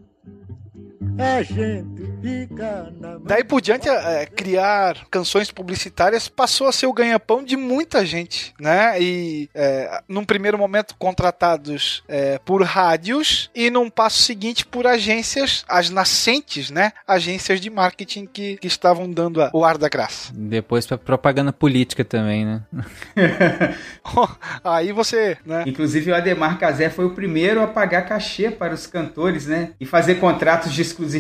A gente fica na Daí por diante, é, criar canções publicitárias passou a ser o ganha-pão de muita gente, né? E é, num primeiro momento contratados é, por rádios e num passo seguinte por agências, as nascentes, né? Agências de marketing que, que estavam dando a- o ar da graça. Depois pra propaganda política também, né? Aí você, né? Inclusive o Ademar Cazé foi o primeiro a pagar cachê para os cantores, né? E fazer contratos de exclusividade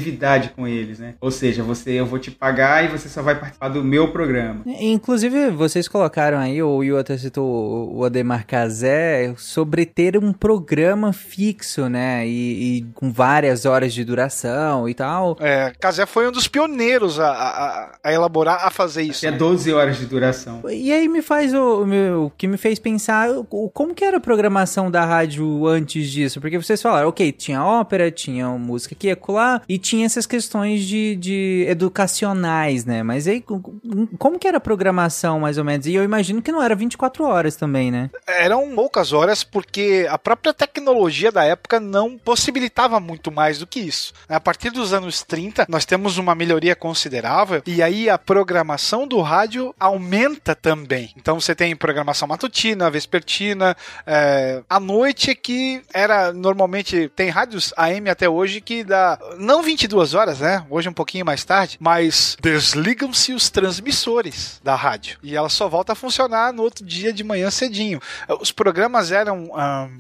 com eles, né? Ou seja, você eu vou te pagar e você só vai participar do meu programa. Inclusive, vocês colocaram aí, ou o até citou o Ademar Cazé, sobre ter um programa fixo, né? E, e com várias horas de duração e tal. É, Casé foi um dos pioneiros a, a- a elaborar, a fazer isso. É 12 horas de duração. E aí me faz o, o meu, o que me fez pensar o, como que era a programação da rádio antes disso, porque vocês falaram, ok, tinha ópera, tinha música aqui e acolá, e tinha essas questões de, de educacionais, né? Mas aí, co- como que era a programação, mais ou menos? E eu imagino que não era 24 horas também, né? Eram poucas horas porque a própria tecnologia da época não possibilitava muito mais do que isso. A partir dos anos 30, nós temos uma melhoria considerável e aí a programação do rádio aumenta também. Então você tem programação matutina, vespertina, é, à noite que era normalmente tem rádios AM até hoje que dá não 22 horas, né? Hoje um pouquinho mais tarde, mas desligam-se os transmissores da rádio e ela só volta a funcionar no outro dia de manhã cedinho. Os programas eram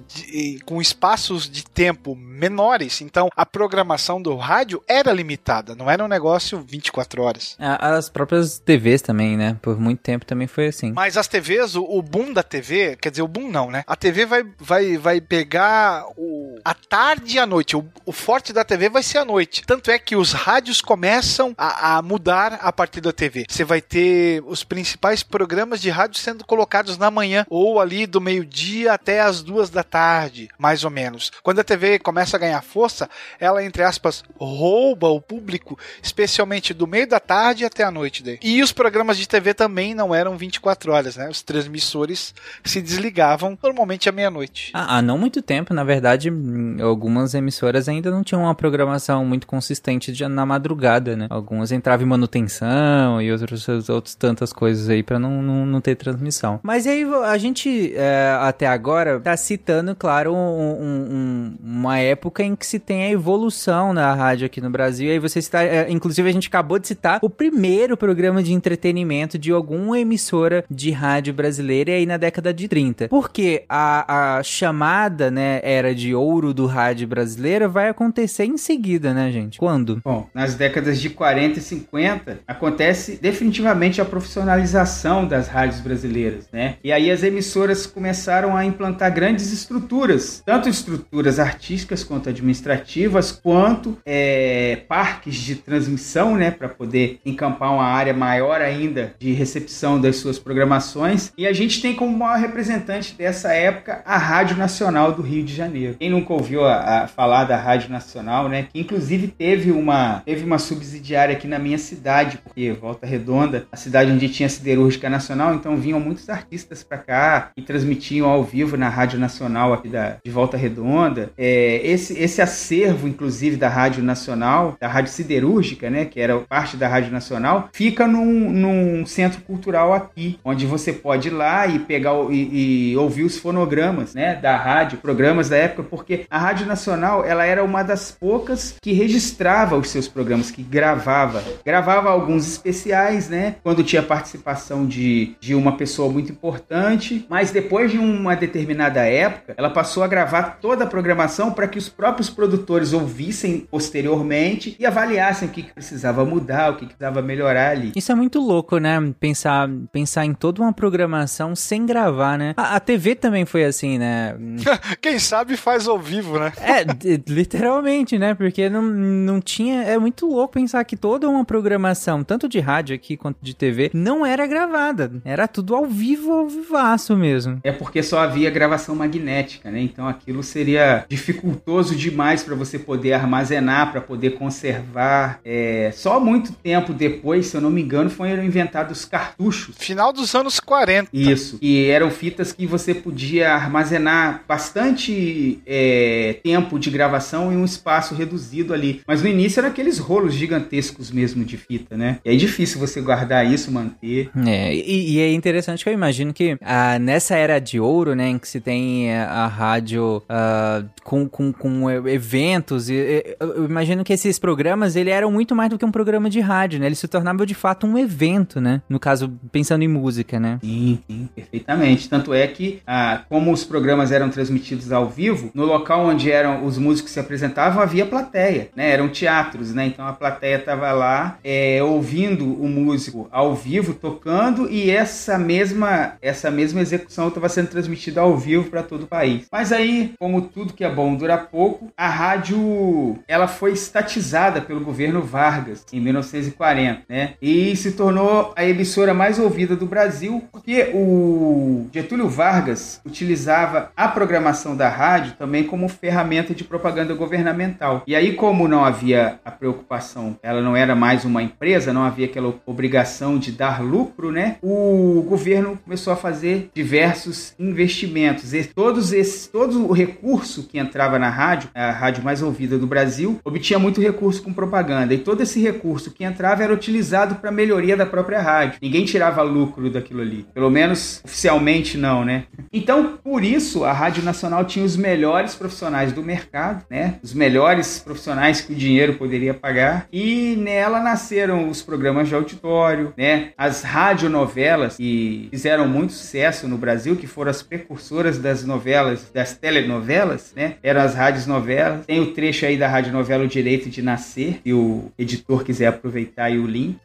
de- com espaços de tempo menores, então a programação do rádio era limitada, não era um negócio 24 horas. A- As próprias TVs também, né? Por muito tempo também foi assim. Mas as TVs, o, o boom da TV, quer dizer, o boom não, né? A TV vai, vai, vai pegar o, a tarde e a noite. O, o forte da TV vai ser a noite. Tanto é que os rádios começam a, a mudar a partir da TV. Você vai ter os principais programas de rádio sendo colocados na manhã ou ali do meio-dia até as duas da tarde, mais ou menos. Quando a TV começa a ganhar força, ela, entre aspas, rouba o público, especialmente do meio da tarde até a noite. Daí. E os programas de TV também não eram 24 horas, né? Os transmissores se desligavam normalmente à meia-noite. Há há não muito tempo, na verdade, hum, algumas emissoras ainda não tinham uma programação muito consistente de- na madrugada, né? Algumas entravam em manutenção e outros, outros tantas coisas aí pra não, não, não ter transmissão. Mas aí a gente, é, até agora, tá citando, claro, um- um- um- uma época em que se tem a evolução na rádio aqui no Brasil. E aí você está, é, inclusive a gente acabou de citar o primeiro programa de entretenimento de alguma emissora de rádio brasileira aí na década de 30. Porque a, a chamada, né, era de ouro do rádio brasileira vai acontecer em seguida, né, gente? Quando? Bom, nas décadas de 40 e 50, acontece definitivamente a profissionalização das rádios brasileiras, né? E aí as emissoras começaram a implantar grandes estruturas, tanto estruturas artísticas quanto administrativas, quanto é, parques de transmissão, né? Para poder encampar uma área maior ainda de recepção das suas programações. E a gente tem como maior representante dessa época a Rádio Nacional do Rio de Janeiro. Quem nunca ouviu a, a falar da Rádio Nacional, né? Que inclusive teve uma, teve uma subsidiária aqui na minha cidade, porque Volta Redonda, a cidade onde tinha siderúrgica nacional, então vinham muitos artistas para cá e transmitiam ao vivo na Rádio Nacional aqui da, de Volta Redonda. É, esse, esse acervo, inclusive, da Rádio Nacional, da Rádio Siderúrgica, né? Que era parte da Rádio Nacional, fica num, num centro cultural aqui, onde você pode ir lá e pegar e, e ouvir os fonogramas, né? Da rádio, programas da época, porque a Rádio Nacional, ela era uma das poucas que registrava os seus programas, que gravava. Gravava alguns especiais, né? Quando tinha participação de, de uma pessoa muito importante, mas depois de uma determinada época, ela passou a gravar toda a programação para que os próprios produtores ouvissem posteriormente e avaliassem o que, que precisava mudar, o que, que precisava melhorar ali. Isso é muito louco, né? Pensar, pensar em toda uma programação sem gravar, né? A, a TV também foi assim, né? Quem sabe faz ao vivo, né? É, literalmente, né? Porque não, não tinha. É muito louco pensar que toda uma programação, tanto de rádio aqui quanto de TV, não era gravada. Era tudo ao vivo, ao vivaço mesmo. É porque só havia gravação magnética, né? Então aquilo seria dificultoso demais para você poder armazenar, para poder conservar. É, só muito tempo depois, se eu não me engano, foram inventados cartuchos. Final dos anos 40. Isso. E eram fitas que você podia armazenar bastante é, tempo de gravação em um espaço reduzido ali. Mas no início eram aqueles rolos gigantescos mesmo de fita, né? E é difícil você guardar isso, manter. É, e, e é interessante que eu imagino que ah, nessa era de ouro, né, em que se tem a, a rádio ah, com, com, com eventos, e, e, eu imagino que esses programas, ele eram muito mais do que um programa de rádio, né? Ele se tornava de fato um evento, né? No caso, pensando em música, né? Sim, sim, perfeitamente. Tanto é que, ah, como os programas eram transmitidos ao vivo, no local onde eram os músicos se apresentavam, havia plateia, né? Eram teatros, né? Então a plateia estava lá é, ouvindo o músico ao vivo, tocando, e essa mesma, essa mesma execução estava sendo transmitida ao vivo para todo o país. Mas aí, como tudo que é bom dura pouco, a rádio ela foi estatizada pelo governo Vargas em 1940, né? E se tornou a emissora mais ouvida do Brasil, porque o Getúlio Vargas utilizava a programação da rádio também como ferramenta de propaganda governamental. E aí, como não havia a preocupação, ela não era mais uma empresa, não havia aquela obrigação de dar lucro, né? O governo começou a fazer diversos investimentos. E todos esses, todo o recurso que entrava na rádio, a rádio mais ouvida do Brasil, obtinha muito recurso com propaganda. E todo esse recurso que entrava era utilizado para melhoria da própria rádio. Ninguém tirava lucro daquilo ali. Pelo menos oficialmente não, né? Então, por isso, a Rádio Nacional tinha os melhores profissionais do mercado, né? Os melhores profissionais que o dinheiro poderia pagar. E nela nasceram os programas de auditório, né? As radionovelas que fizeram muito sucesso no Brasil, que foram as precursoras das novelas, das telenovelas, né? Eram as rádios novelas. Tem o trecho aí da rádio novela O Direito de Nascer, se o editor quiser aproveitar aí o link.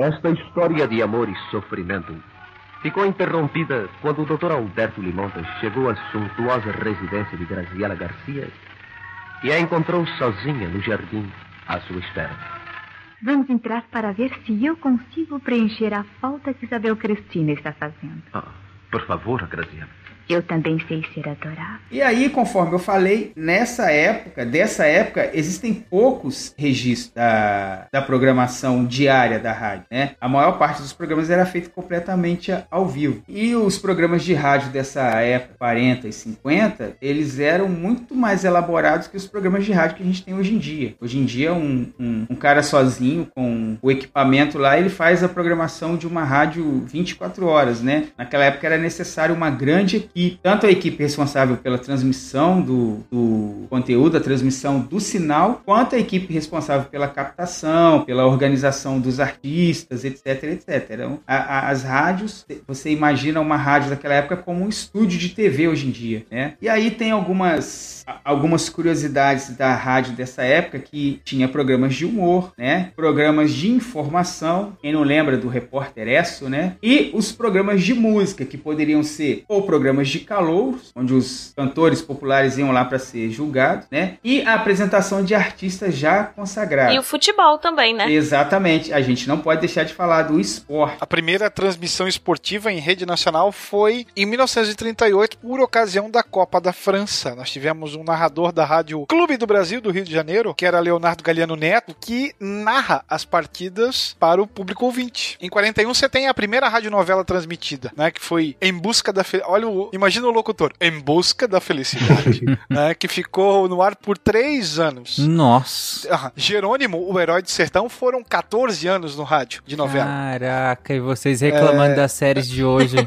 Esta história de amor e sofrimento ficou interrompida quando o Dr. Alberto Limontas chegou à suntuosa residência de Graziela Garcia e a encontrou sozinha no jardim à sua espera. Vamos entrar para ver se eu consigo preencher a falta que Isabel Cristina está fazendo. Ah, por favor, Graziela. Eu também sei ser adorável. E aí, conforme eu falei, nessa época, dessa época, existem poucos registros da, da programação diária da rádio, né? A maior parte dos programas era feito completamente ao vivo. E os programas de rádio dessa época, 40 e 50, eles eram muito mais elaborados que os programas de rádio que a gente tem hoje em dia. Hoje em dia, um, um, um cara sozinho, com o equipamento lá, ele faz a programação de uma rádio 24 horas, né? Naquela época era necessário uma grande equipe e tanto a equipe responsável pela transmissão do, do conteúdo, a transmissão do sinal, quanto a equipe responsável pela captação, pela organização dos artistas, etc, etc. Então, a, a, as rádios, você imagina uma rádio daquela época como um estúdio de TV hoje em dia, né? E aí tem algumas algumas curiosidades da rádio dessa época que tinha programas de humor, né? Programas de informação, quem não lembra do repórter Esso, né? E os programas de música que poderiam ser ou programas de calouros, onde os cantores populares iam lá para ser julgados, né? E a apresentação de artistas já consagrados. E o futebol também, né? Exatamente. A gente não pode deixar de falar do esporte. A primeira transmissão esportiva em rede nacional foi em 1938 por ocasião da Copa da França. Nós tivemos um narrador da rádio Clube do Brasil do Rio de Janeiro, que era Leonardo Galeano Neto, que narra as partidas para o público ouvinte. Em 41 você tem a primeira radionovela transmitida, né, que foi Em Busca da Fe... Olha o imagina o locutor, Em Busca da Felicidade, né, que ficou no ar por três anos. Nossa. Ah, Jerônimo, o herói de sertão, foram 14 anos no rádio de novela. Caraca, e vocês reclamando É. das séries de hoje.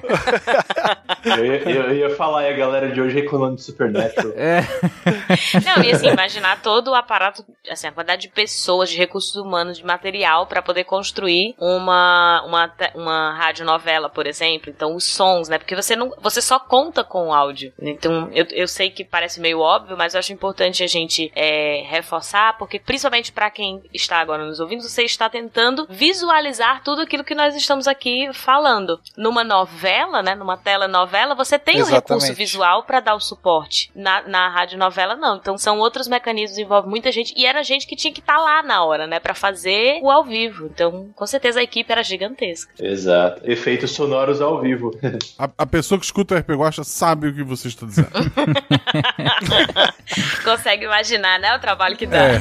Eu ia, eu ia falar, e a galera de hoje reclamando de Supernatural. É. Não, e assim, imaginar todo o aparato, assim, a quantidade de pessoas, de recursos humanos, de material para poder construir uma, uma, uma radionovela, por exemplo. Então, os sons, né? Porque você não. Você só conta com o áudio. Então, eu, eu sei que parece meio óbvio, mas eu acho importante a gente é, reforçar, porque principalmente para quem está agora nos ouvindo, você está tentando visualizar tudo aquilo que nós estamos aqui falando. Numa novela, né? Numa telenovela, você tem o recurso Exatamente. visual pra dar o suporte. Na, na radionovela, não. Então são outros mecanismos, envolve muita gente. E era gente que tinha que estar lá na hora, né? Pra fazer o ao vivo. Então, com certeza a equipe era gigantesca. Exato. Efeitos sonoros ao vivo. A, a pessoa que escuta o RP Guacha sabe o que você está dizendo. Consegue imaginar, né? O trabalho que dá. É.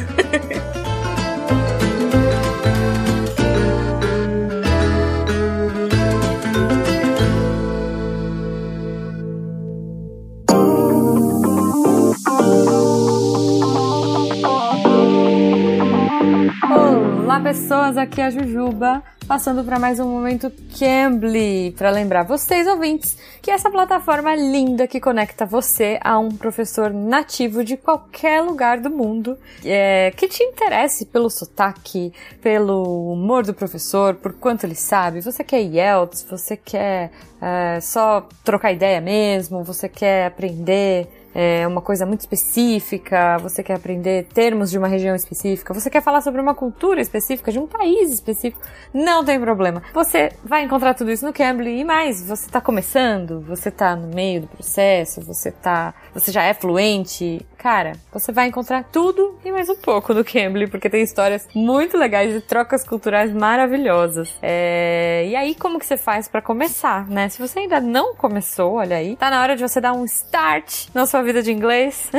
Olá, pessoas, aqui é a Jujuba, passando para mais um momento Cambly, para lembrar vocês, ouvintes, que essa plataforma linda que conecta você a um professor nativo de qualquer lugar do mundo, é, que te interesse pelo sotaque, pelo humor do professor, por quanto ele sabe. Você quer IELTS, você quer é, só trocar ideia mesmo, você quer aprender é uma coisa muito específica, você quer aprender termos de uma região específica, você quer falar sobre uma cultura específica, de um país específico, não tem problema. Você vai encontrar tudo isso no Cambly e mais, você tá começando, você tá no meio do processo, você tá, você já é fluente, cara, você vai encontrar tudo e mais um pouco no Cambly, porque tem histórias muito legais e trocas culturais maravilhosas. É... E aí, como que você faz para começar, né? Se você ainda não começou, olha aí, tá na hora de você dar um start na sua vida de inglês.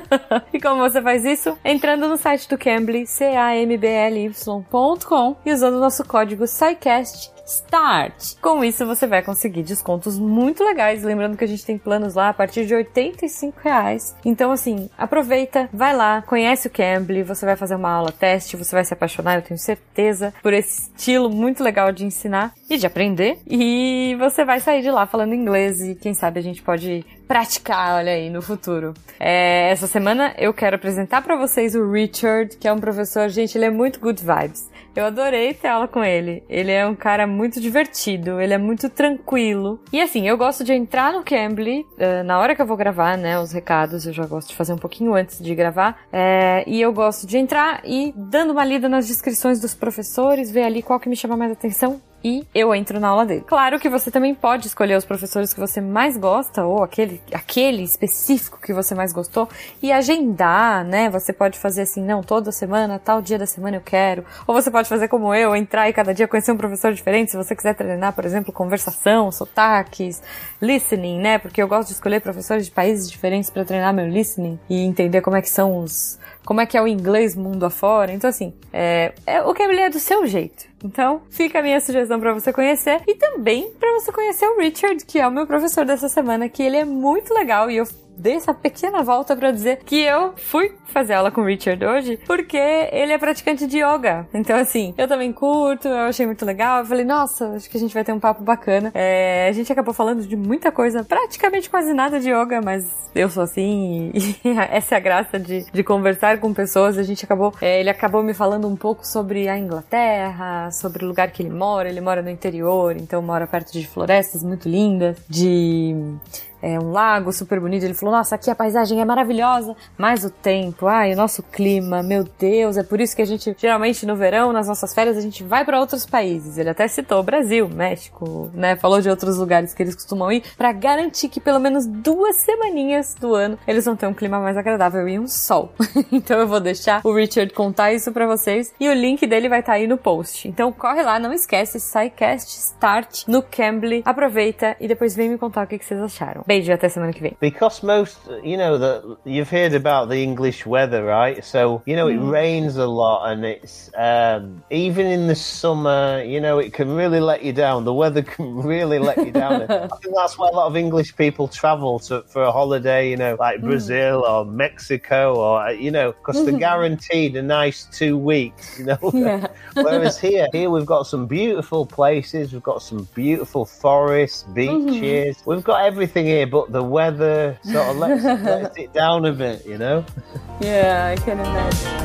e como você faz isso? Entrando no site do Cambly, c-a-m-b-l-y.com e usando o nosso código SciCast Start. Com isso você vai conseguir descontos muito legais. Lembrando que a gente tem planos lá a partir de 85 reais. Então, assim, aproveita, vai lá, conhece o Cambly, você vai fazer uma aula teste, você vai se apaixonar, eu tenho certeza, por esse estilo muito legal de ensinar e de aprender. E você vai sair de lá falando inglês e quem sabe a gente pode praticar, olha aí, no futuro. É, essa semana eu quero apresentar para vocês o Richard, que é um professor, gente, ele é muito good vibes. Eu adorei ter aula com ele. Ele é um cara muito divertido, ele é muito tranquilo. E assim, eu gosto de entrar no Cambly uh, na hora que eu vou gravar, né? Os recados eu já gosto de fazer um pouquinho antes de gravar. É, e eu gosto de entrar e dando uma lida nas descrições dos professores, ver ali qual que me chama mais atenção e eu entro na aula dele. Claro que você também pode escolher os professores que você mais gosta ou aquele, aquele específico que você mais gostou e agendar, né? Você pode fazer assim, não, toda semana, tal dia da semana eu quero. Ou você pode fazer como eu, entrar e cada dia conhecer um professor diferente, se você quiser treinar, por exemplo, conversação, sotaques, listening, né? Porque eu gosto de escolher professores de países diferentes para treinar meu listening e entender como é que são os como é que é o inglês mundo afora. Então, assim, é, é, o Cambly é do seu jeito. Então, fica a minha sugestão para você conhecer e também para você conhecer o Richard, que é o meu professor dessa semana, que ele é muito legal e eu dei essa pequena volta para dizer que eu fui fazer aula com o Richard hoje porque ele é praticante de yoga. Então, assim, eu também curto, eu achei muito legal. Eu falei, nossa, acho que a gente vai ter um papo bacana. É, a gente acabou falando de muita coisa, praticamente quase nada de yoga, mas eu sou assim e, essa é a graça de, de conversar com pessoas. A gente acabou, é, ele acabou me falando um pouco sobre a Inglaterra, sobre o lugar que ele mora. Ele mora no interior, então mora perto de florestas muito lindas, de é, um lago super bonito. Ele falou: Nossa, aqui a paisagem é maravilhosa, mas o tempo, ai, o nosso clima, meu Deus, é por isso que a gente, geralmente no verão, nas nossas férias, a gente vai para outros países. Ele até citou Brasil, México, né? Falou de outros lugares que eles costumam ir para garantir que pelo menos duas semaninhas do ano eles vão ter um clima mais agradável e um sol. então eu vou deixar o Richard contar isso para vocês e o link dele vai estar tá aí no post. Então corre lá, não esquece, SciCast Start no Cambly. Aproveita e depois vem me contar o que, que vocês acharam. Beijo, até semana que vem. Because most, you know, that you've heard about the English weather, right? So, you know, it Mm. rains a lot and it's, um, even in the summer, you know, it can really let you down. The weather can really let you down. I think that's why a lot of English people travel to, for a holiday, you know, like Mm. Brazil or Mexico or, uh, you know, because they're guaranteed a nice two weeks, you know. Yeah. Whereas here, here we've got some beautiful places, we've got some beautiful forests, beaches, we've got everything here, but the weather sort of lets, lets it down a bit, you know. Yeah, I can imagine.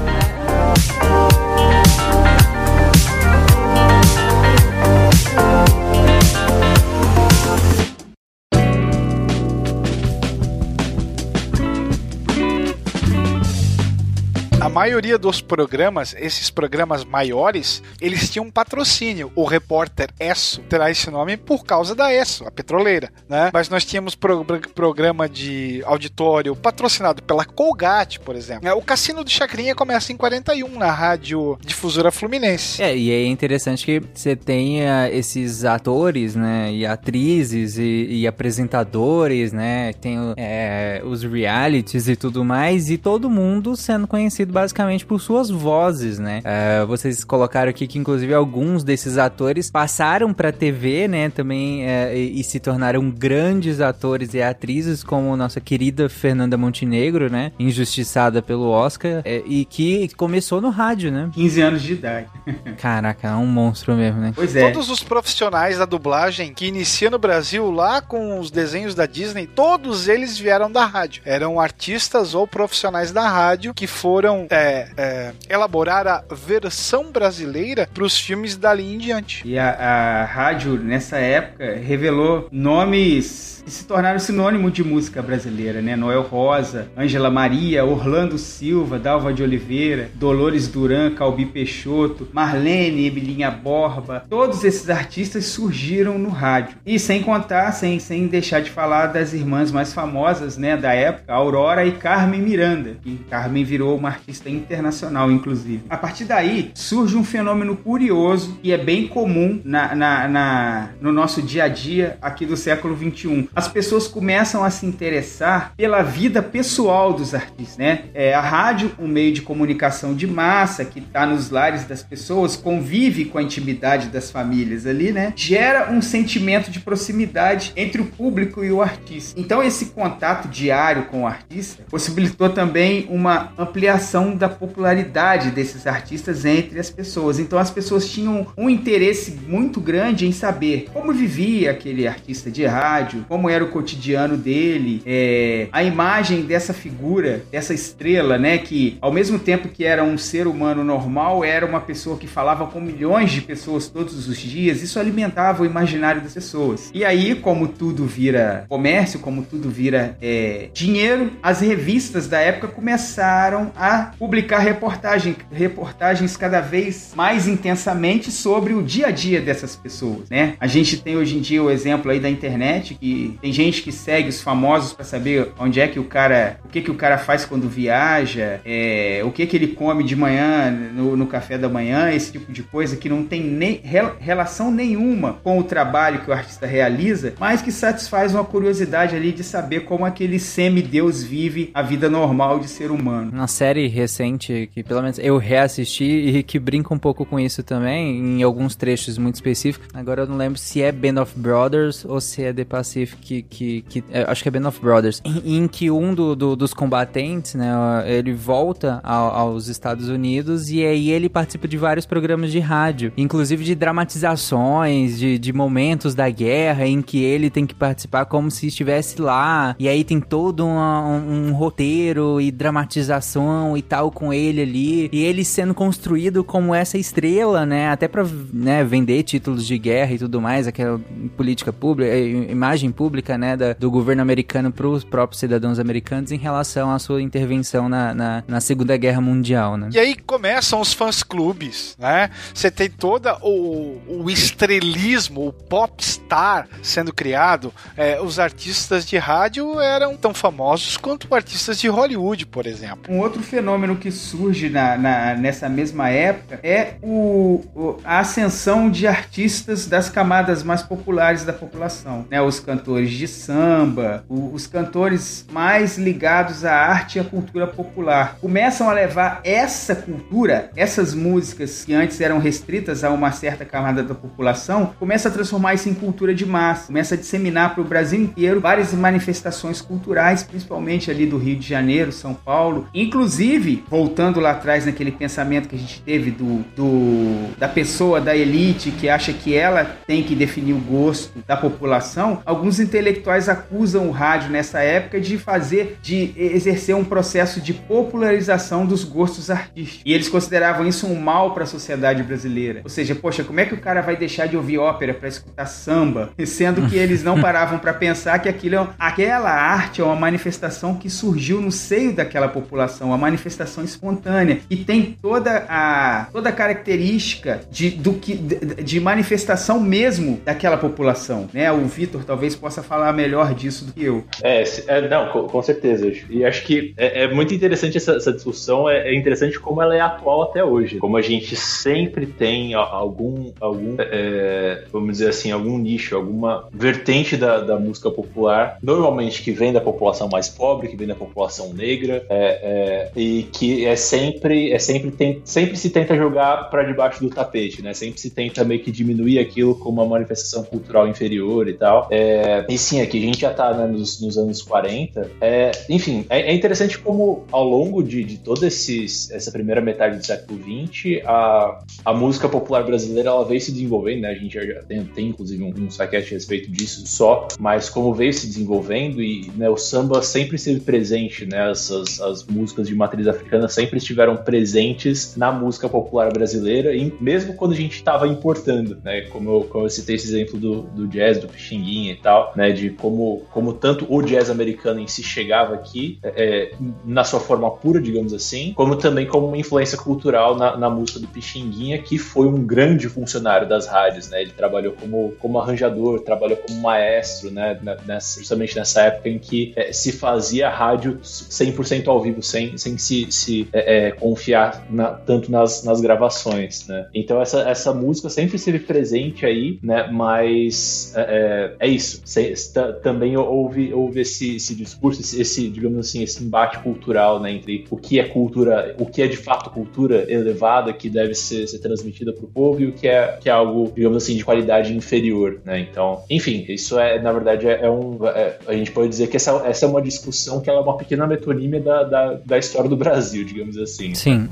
A maioria dos programas, esses programas maiores, eles tinham um patrocínio. O repórter Esso terá esse nome por causa da Esso, a petroleira, né? Mas nós tínhamos pro- programa de auditório patrocinado pela Colgate, por exemplo. É, O Cassino do Chacrinha começa em 41 na rádio difusora Fluminense. É, e é interessante que você tenha esses atores, né, e atrizes e, e apresentadores, né, tem é, os realities e tudo mais, e todo mundo sendo conhecido basicamente por suas vozes, né. É, vocês colocaram aqui que inclusive alguns desses atores passaram pra TV, né, também é, e, e se tornaram grandes atores e atrizes, como nossa querida Fernanda Montenegro, né, injustiçada pelo Oscar, é, e que começou no rádio, né. 15 anos de idade. Caraca, é um monstro mesmo, né? Pois é. Todos os profissionais da dublagem que iniciam no Brasil lá com os desenhos da Disney, todos eles vieram da rádio. Eram artistas ou profissionais da rádio que foram é, é, elaborar a versão brasileira para os filmes dali em diante. E a, a rádio, nessa época, revelou nomes que se tornaram sinônimo de música brasileira, né? Noel Rosa, Ângela Maria, Orlando Silva, Dalva de Oliveira, Dolores Duran, Calbi Peixoto, Marlene, Emilinha Borba. Todos esses artistas surgiram no rádio. E sem contar, sem, sem deixar de falar das irmãs mais famosas, né, da época, Aurora e Carmen Miranda. E Carmen virou uma artista internacional, inclusive. A partir daí, surge um fenômeno curioso e é bem comum na, na, na- no nosso dia a dia aqui do século XXI. As pessoas começam a se interessar pela vida pessoal dos artistas, né? É, a rádio, um meio de comunicação de massa que está nos lares das pessoas, convive com a intimidade das famílias ali, né? Gera um sentimento de proximidade entre o público e o artista. Então esse contato diário com o artista possibilitou também uma ampliação da popularidade desses artistas entre as pessoas. Então as pessoas tinham um interesse muito grande em saber como vivia aquele artista de rádio, como era o cotidiano dele, é, a imagem dessa figura, dessa estrela, né? Que ao mesmo tempo que era um ser humano normal, era uma pessoa que falava com milhões de pessoas todos os dias. Isso alimentava o imaginário das pessoas. E aí, como tudo vira comércio, como tudo vira é, dinheiro, as revistas da época começaram a publicar reportagem, reportagens cada vez mais intensamente sobre o dia a dia dessas pessoas, né? A gente tem hoje em dia o exemplo aí da internet que tem gente que segue os famosos para saber onde é que o cara, o que que o cara faz quando viaja, é, o que que ele come de manhã no, no café da manhã, esse tipo de coisa que não tem nem rel- relação nenhuma com o trabalho que o artista realiza, mas que satisfaz uma curiosidade ali de saber como aquele semideus vive a vida normal de ser humano. Uma série recente que pelo menos eu reassisti e que brinca um pouco com isso também, em alguns trechos muito específicos. Agora eu não lembro se é Band of Brothers ou se é The Pacific, que, que, que- é, acho que é Band of Brothers, em, em que um do- do- dos combatentes, né, ele volta ao- aos Estados Unidos e aí ele participa de vários programas de rádio, inclusive de dramatizações, de, de momentos da guerra em que ele tem que participar como se estivesse lá, e aí tem todo um, um roteiro e dramatização e tal com ele ali, e ele sendo construído como essa estrela, né, até pra né, vender títulos de guerra e tudo mais, aquela política pública, eh, imagem pública, né, da- do governo americano pros próprios cidadãos americanos em relação à sua intervenção na, na, na Segunda Guerra Mundial, né. E aí começam os fãs clubes, né? Você tem toda o, o estrelismo, o popstar sendo criado. É, os artistas de rádio eram tão famosos quanto artistas de Hollywood, por exemplo. Um outro fenômeno que surge na, na- nessa mesma época é o, o- a ascensão de artistas das camadas mais populares da população. Né? Os cantores de samba, o- os cantores mais ligados à arte e à cultura popular. Começam a levar essa cultura, essas músicas que antes eram restritas a uma certa camada da população, começa a transformar isso em cultura de massa, começa a disseminar para o Brasil inteiro várias manifestações culturais, principalmente ali do Rio de Janeiro, São Paulo. Inclusive, voltando lá atrás naquele pensamento que a gente teve do, do da pessoa da elite que acha que ela tem que definir o gosto da população, alguns intelectuais acusam o rádio nessa época de fazer, de exercer um processo de popularização dos gostos artísticos. E eles consideravam isso um mal para a sociedade brasileira. Ou seja, poxa, como é que o cara vai deixar de ouvir ópera para escutar samba, sendo que eles não paravam para pensar que aquilo é, aquela arte é uma manifestação que surgiu no seio daquela população, a manifestação manifestação espontânea e tem toda a toda a característica de, do que, de, de manifestação mesmo daquela população, né? O Vitor talvez possa falar melhor disso do que eu. É, é não, com, com, certeza. E acho que é, é muito interessante essa, essa discussão, é, é, interessante como ela é atual até hoje. Como a gente sempre tem algum, algum é, vamos dizer assim, algum nicho, alguma vertente da, da música popular, normalmente que vem da população mais pobre, que vem da população negra, é, é, e que é sempre, é sempre, tem, sempre se tenta jogar para debaixo do tapete, né? Sempre se tenta meio que diminuir aquilo como uma manifestação cultural inferior e tal. É, e sim, aqui a gente já tá né, nos, nos, anos 40. É, enfim, é, é, interessante como ao longo de, de toda essa primeira metade do século XX, a, a música popular brasileira ela veio se desenvolvendo, né? A gente já tem, tem inclusive um, um a respeito disso só, mas como veio se desenvolvendo e né, o samba sempre esteve presente, né? As, as, as músicas de matriz africana sempre estiveram presentes na música popular brasileira, e mesmo quando a gente estava importando, né? Como eu, como eu citei esse exemplo do, do jazz, do Pixinguinha e tal, né? De como, como tanto o jazz americano em si chegava aqui, é, na sua forma pura, digamos assim, como também como uma influência cultural na, na música do Pixinguinha, que foi um grande funcionário das rádios, né? Ele trabalhou como, como arranjador, trabalhou como maestro, né? Nessa, justamente nessa época em que é, se fazia rádio 100% ao vivo, sem, sem se, se é, é, confiar na, tanto nas, nas gravações, né? Então essa, essa música sempre esteve presente aí, né? Mas é, é, é isso. Se, também houve, houve esse, esse discurso, esse, esse, digamos assim, esse embate cultural, né? Entre o que é cultura, o que é de fato cultura elevada que deve ser, ser transmitida para o povo e o que é, que é algo, digamos assim, de qualidade inferior, né? Então, enfim, isso é, na verdade, é, é um. É, a gente pode dizer que essa, essa é uma discussão que ela é uma pequena metonímia da, da, da história do Brasil, digamos assim. Sim.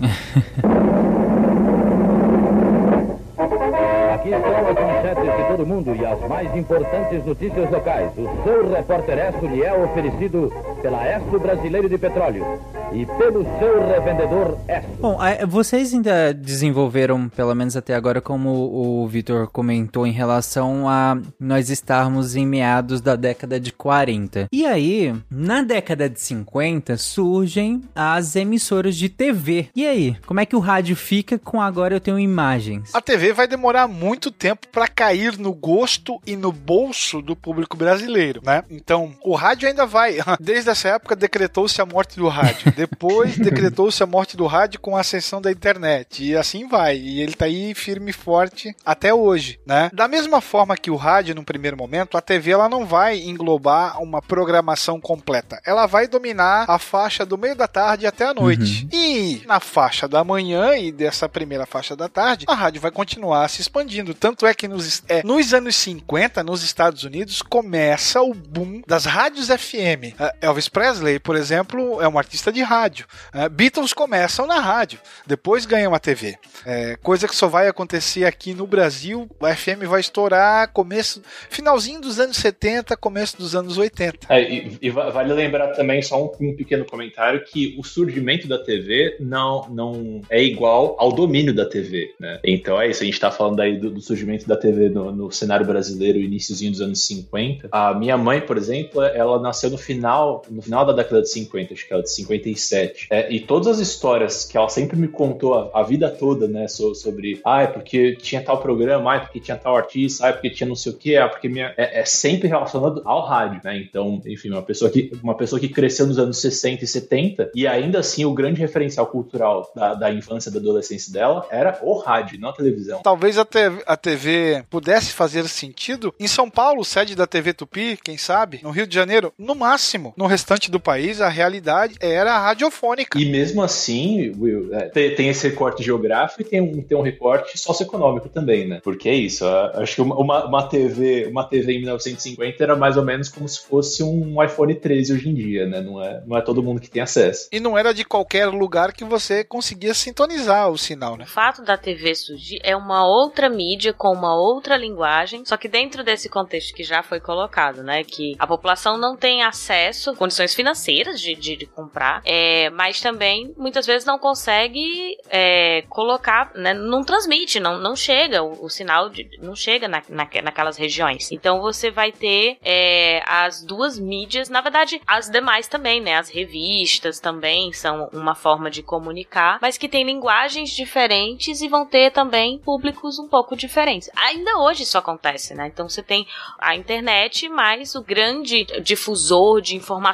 Aqui estão as manchetes de todo mundo e as mais importantes notícias locais. O seu repórter Esso lhe é oferecido pela Esso Brasileiro de Petróleo e pelo seu revendedor Esso. Bom, vocês ainda desenvolveram, pelo menos até agora, como o Vitor comentou, em relação a nós estarmos em meados da década de 40. E aí, na década de 50, surgem as emissoras de TV. E aí, como é que o rádio fica com agora eu tenho imagens? A TV vai demorar muito tempo para cair no gosto e no bolso do público brasileiro, né? Então, o rádio ainda vai. Desde essa época decretou-se a morte do rádio. Depois decretou-se a morte do rádio com a ascensão da internet. E assim vai. E ele tá aí firme e forte até hoje, né? Da mesma forma que o rádio, no primeiro momento, a TV ela não vai englobar uma programação completa. Ela vai dominar a faixa do meio da tarde até a noite. Uhum. E na faixa da manhã e dessa primeira faixa da tarde, a rádio vai continuar se expandindo. Tanto é que nos, é, nos anos 50, nos Estados Unidos, começa o boom das rádios FM. Uh, Elvis Presley, por exemplo, é um artista de rádio. Uh, Beatles começam na rádio, depois ganham a TV. É, coisa que só vai acontecer aqui no Brasil. A FM vai estourar começo, finalzinho dos anos 70, começo dos anos 80. É, e, e, vale lembrar também só um, um, pequeno comentário que o surgimento da TV não, não é igual ao domínio da TV, né? Então é isso, a gente está falando aí do, do, surgimento da TV no, no cenário brasileiro, iníciozinho dos anos 50. A minha mãe, por exemplo, ela nasceu no final, no final da década de 50, acho que ela de 57. É, e todas as histórias que ela sempre me contou a, a vida toda, né, so, sobre, ah, é porque tinha tal programa, ah, é porque tinha tal artista, ah, é porque tinha não sei o que, ah, porque minha. É, é, sempre relacionado ao rádio, né? Então, enfim, uma pessoa que, uma pessoa que cresceu nos anos 60 e 70 e ainda assim o grande referencial cultural da, da infância da adolescência dela era o rádio, não a televisão. Talvez a, a TV pudesse fazer sentido em São Paulo, sede da TV Tupi, quem sabe? No Rio de Janeiro, no máximo. No restante do país, a realidade era radiofônica. E mesmo assim, Will, é, tem, esse recorte geográfico e tem um, tem um recorte socioeconômico também, né? Porque é isso. Acho que uma, uma, TV, uma TV em 1950 era mais ou menos como se fosse um iPhone 13 hoje em dia, né? Não é, não é todo mundo que tem acesso. E não era de qualquer lugar que você conseguia sintonizar o sinal, né? O fato da TV surgir é uma outra mídia com uma outra linguagem, só que dentro desse contexto que já foi colocado, né? Que a população não tem acesso, condições financeiras de, de, de comprar é, mas também muitas vezes não consegue é, colocar, né, não transmite, não, não chega o, o sinal, de, não chega na, na, naquelas regiões. Então você vai ter é, as duas mídias, na verdade, as demais também, né? As revistas também são uma forma de comunicar, mas que tem linguagens diferentes e vão ter também públicos um pouco diferentes. Ainda hoje isso acontece, né? Então você tem a internet, mas o grande difusor de informações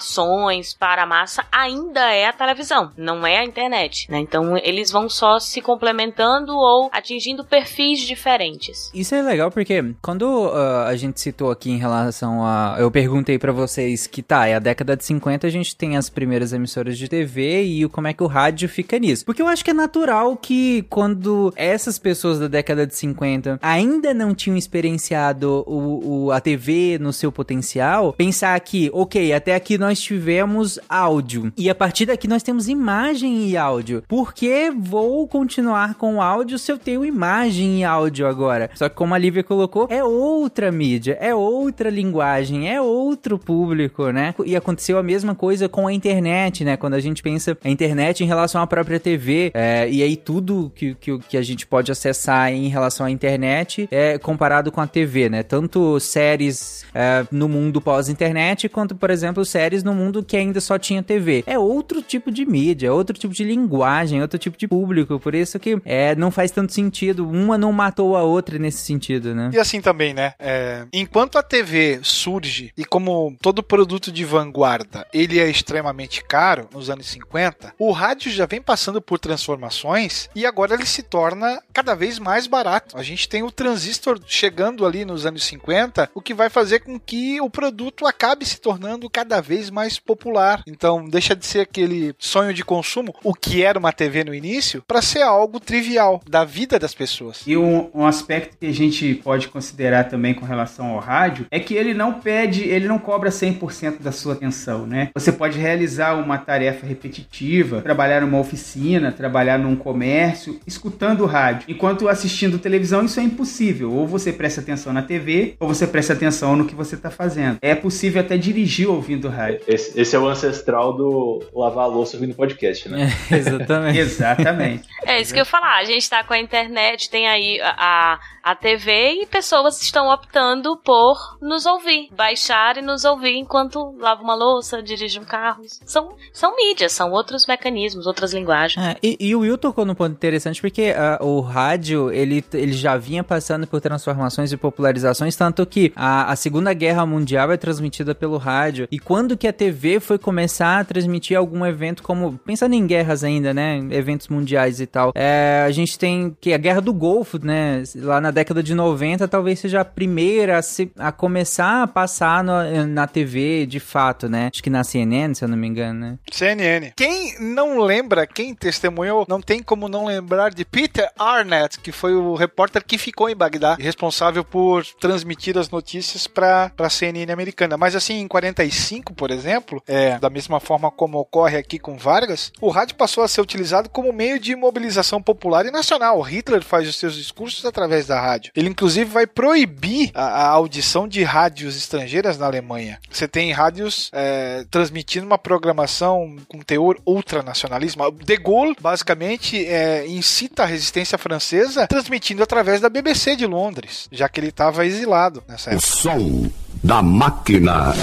para a massa ainda é a televisão, não é a internet, né? Então eles vão só se complementando ou atingindo perfis diferentes. Isso é legal porque quando uh, a gente citou aqui em relação a. Eu perguntei para vocês que tá, é a década de 50, a gente tem as primeiras emissoras de TV e como é que o rádio fica nisso. Porque eu acho que é natural que quando essas pessoas da década de 50 ainda não tinham experienciado o, o, a TV no seu potencial, pensar que, ok, até aqui nós tivemos áudio e a partir daqui nós temos imagem e áudio. Por que vou continuar com áudio se eu tenho imagem e áudio agora? Só que como a Lívia colocou, é outra mídia, é outra linguagem, é outro público, né? E aconteceu a mesma coisa com a internet, né? Quando a gente pensa a internet em relação à própria TV, é, e aí tudo que, que, que a gente pode acessar em relação à internet é comparado com a TV, né? Tanto séries é, no mundo pós-internet, quanto, por exemplo, séries no mundo que ainda só tinha TV. É outro tipo de mídia, é outro tipo de linguagem, outro tipo de público. Por isso que é, não faz tanto sentido. Uma não matou a outra nesse sentido, né? E assim também, né? É, enquanto a TV surge e como todo produto de vanguarda, ele é extremamente caro nos anos 50, o rádio já vem passando por transformações e agora ele se torna cada vez mais barato. A gente tem o transistor chegando ali nos anos 50, o que vai fazer com que o produto acabe se tornando cada vez mais popular. Então, deixa de ser aquele sonho de consumo, o que era uma TV no início, para ser algo trivial da vida das pessoas. E um, um aspecto que a gente pode considerar também com relação ao rádio é que ele não pede, ele não cobra 100% da sua atenção, né? Você pode realizar uma tarefa repetitiva, trabalhar numa oficina, trabalhar num comércio, escutando o rádio. Enquanto assistindo televisão, isso é impossível. Ou você presta atenção na TV, ou você presta atenção no que você está fazendo. É possível até dirigir ouvindo rádio. Esse, esse é o ancestral do lavar a louça ouvindo podcast, né? É, exatamente. exatamente. É isso que eu ia falar. A gente tá com a internet, tem aí a, a TV e pessoas estão optando por nos ouvir, baixar e nos ouvir enquanto lava uma louça, dirige um carro. São, são mídias, são outros mecanismos, outras linguagens. É, e, e, o Will tocou num ponto interessante porque uh, o rádio ele, ele já vinha passando por transformações e popularizações, tanto que a, a Segunda Guerra Mundial é transmitida pelo rádio. E quando que a TV foi começar a transmitir algum evento como. Pensando em guerras ainda, né? Eventos mundiais e tal. É, a gente tem que a Guerra do Golfo, né? Lá na década de 90, talvez seja a primeira a, se, a começar a passar no, na TV de fato, né? Acho que na CNN, se eu não me engano, né? CNN. Quem não lembra, quem testemunhou, não tem como não lembrar de Peter Arnett, que foi o repórter que ficou em Bagdá, responsável por transmitir as notícias para a CNN americana. Mas assim, em 45, por exemplo, é, da mesma forma como ocorre aqui com Vargas, o rádio passou a ser utilizado como meio de mobilização popular e nacional. Hitler faz os seus discursos através da rádio. Ele, inclusive, vai proibir a, a audição de rádios estrangeiras na Alemanha. Você tem rádios é, transmitindo uma programação com teor ultranacionalismo. De Gaulle, basicamente, é, incita a resistência francesa transmitindo através da BBC de Londres, já que ele estava exilado nessa época. O som da máquina.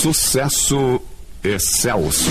Sucesso excelso.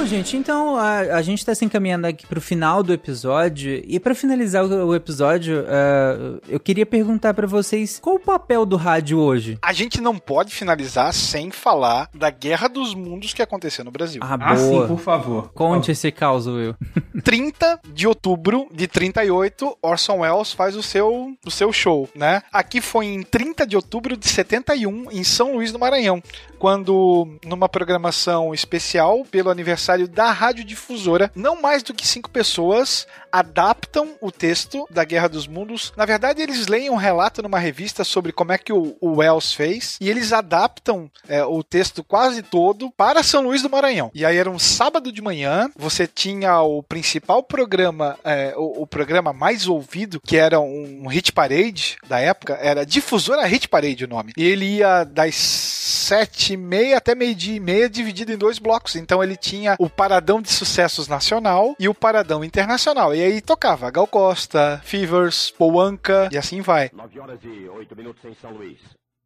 Bom, gente, então a, a gente tá se encaminhando aqui pro final do episódio. E para finalizar o, o episódio, uh, eu queria perguntar para vocês qual o papel do rádio hoje? A gente não pode finalizar sem falar da Guerra dos Mundos que aconteceu no Brasil. Ah, Ah, boa. sim, por favor. Conte esse caos, Will. 30 de outubro de 38, Orson Welles faz o seu, o seu show, né? Aqui foi em 30 de outubro de 71, em São Luís do Maranhão, quando, numa programação especial pelo aniversário trabalho da radiodifusora. Não mais do que cinco pessoas adaptam o texto da Guerra dos Mundos. Na verdade, eles leem um relato numa revista sobre como é que o, o Wells fez e eles adaptam é, o texto quase todo para São Luís do Maranhão. E aí era um sábado de manhã, você tinha o principal programa, é, o, o programa mais ouvido, que era um hit parade da época, era Difusora Hit Parade o nome. E ele ia das sete e meia até meio-dia e meia, dividido em dois blocos. Então ele tinha o Paradão de Sucessos Nacional e o Paradão Internacional. E aí tocava Gal Costa, Fevers, Poanca e assim vai. 9 horas e 8 minutos em São Luís.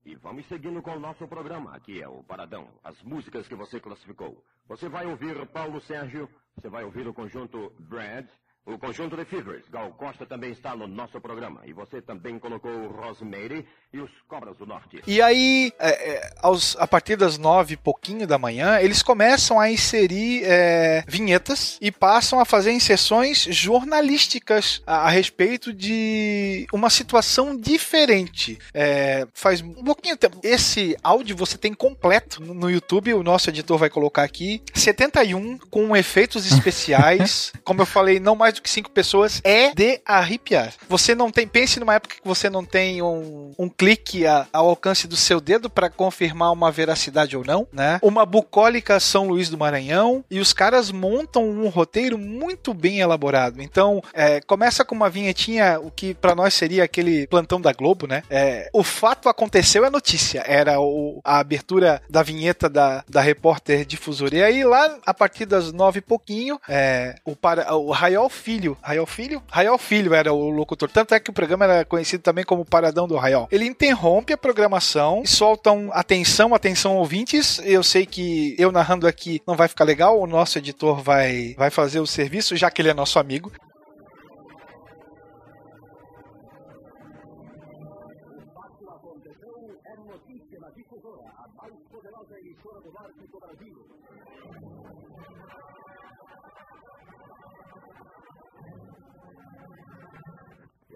E vamos seguindo com o nosso programa, é o Paradão. As músicas que você classificou. Você vai ouvir Paulo Sérgio, você vai ouvir o conjunto Brad, o conjunto de Fevers. Gal Costa também está no nosso programa. E você também colocou o Rosemary e os Cobras do Norte. E aí, é, é, aos, a partir das nove e pouquinho da manhã, eles começam a inserir é, vinhetas e passam a fazer inserções jornalísticas a, a respeito de uma situação diferente. É, faz um pouquinho tempo. Esse áudio você tem completo no, no YouTube, o nosso editor vai colocar aqui. 71, com efeitos especiais. como eu falei, não mais do que cinco pessoas, é de arrepiar. Você não tem. Pense numa época que você não tem um, um clique a- ao alcance do seu dedo para confirmar uma veracidade ou não, né? Uma bucólica São Luís do Maranhão e os caras montam um roteiro muito bem elaborado. Então, é, começa com uma vinhetinha, o que para nós seria aquele plantão da Globo, né? É, o fato aconteceu é notícia. Era o- a abertura da vinheta da, da repórter difusora. E aí, lá, a partir das nove e pouquinho, é, o, para, o Raiol Filho. Raiol Filho? Raiol Filho era o locutor. Tanto é que o programa era conhecido também como Paradão do Raiol. Ele interrompe a programação e solta um atenção, atenção ouvintes. Eu sei que eu narrando aqui não vai ficar legal, o nosso editor vai, vai fazer o serviço, já que ele é nosso amigo. E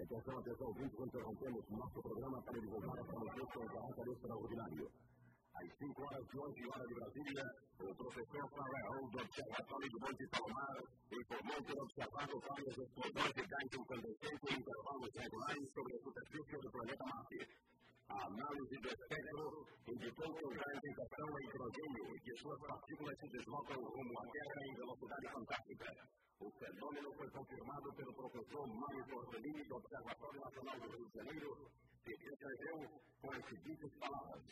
atenção, atenção, ouvintes, interrompemos nosso programa para divulgar essa notícia em caráter extraordinário. Às 5 horas de hoje, hora de Brasília, o professor Farrell, do Observatório do Monte Palomar, informou ter observado várias explosões de gás incandescente em intervalos regulares sobre a superfície do planeta Marte. A análise do espectro indicou que o gás questão é hidrogênio e que suas partículas se deslocam rumo à Terra em velocidade fantástica. O fenômeno foi confirmado pelo professor Mário Tortellini do Observatório Nacional do Rio de Janeiro, que descreveu com as seguintes palavras.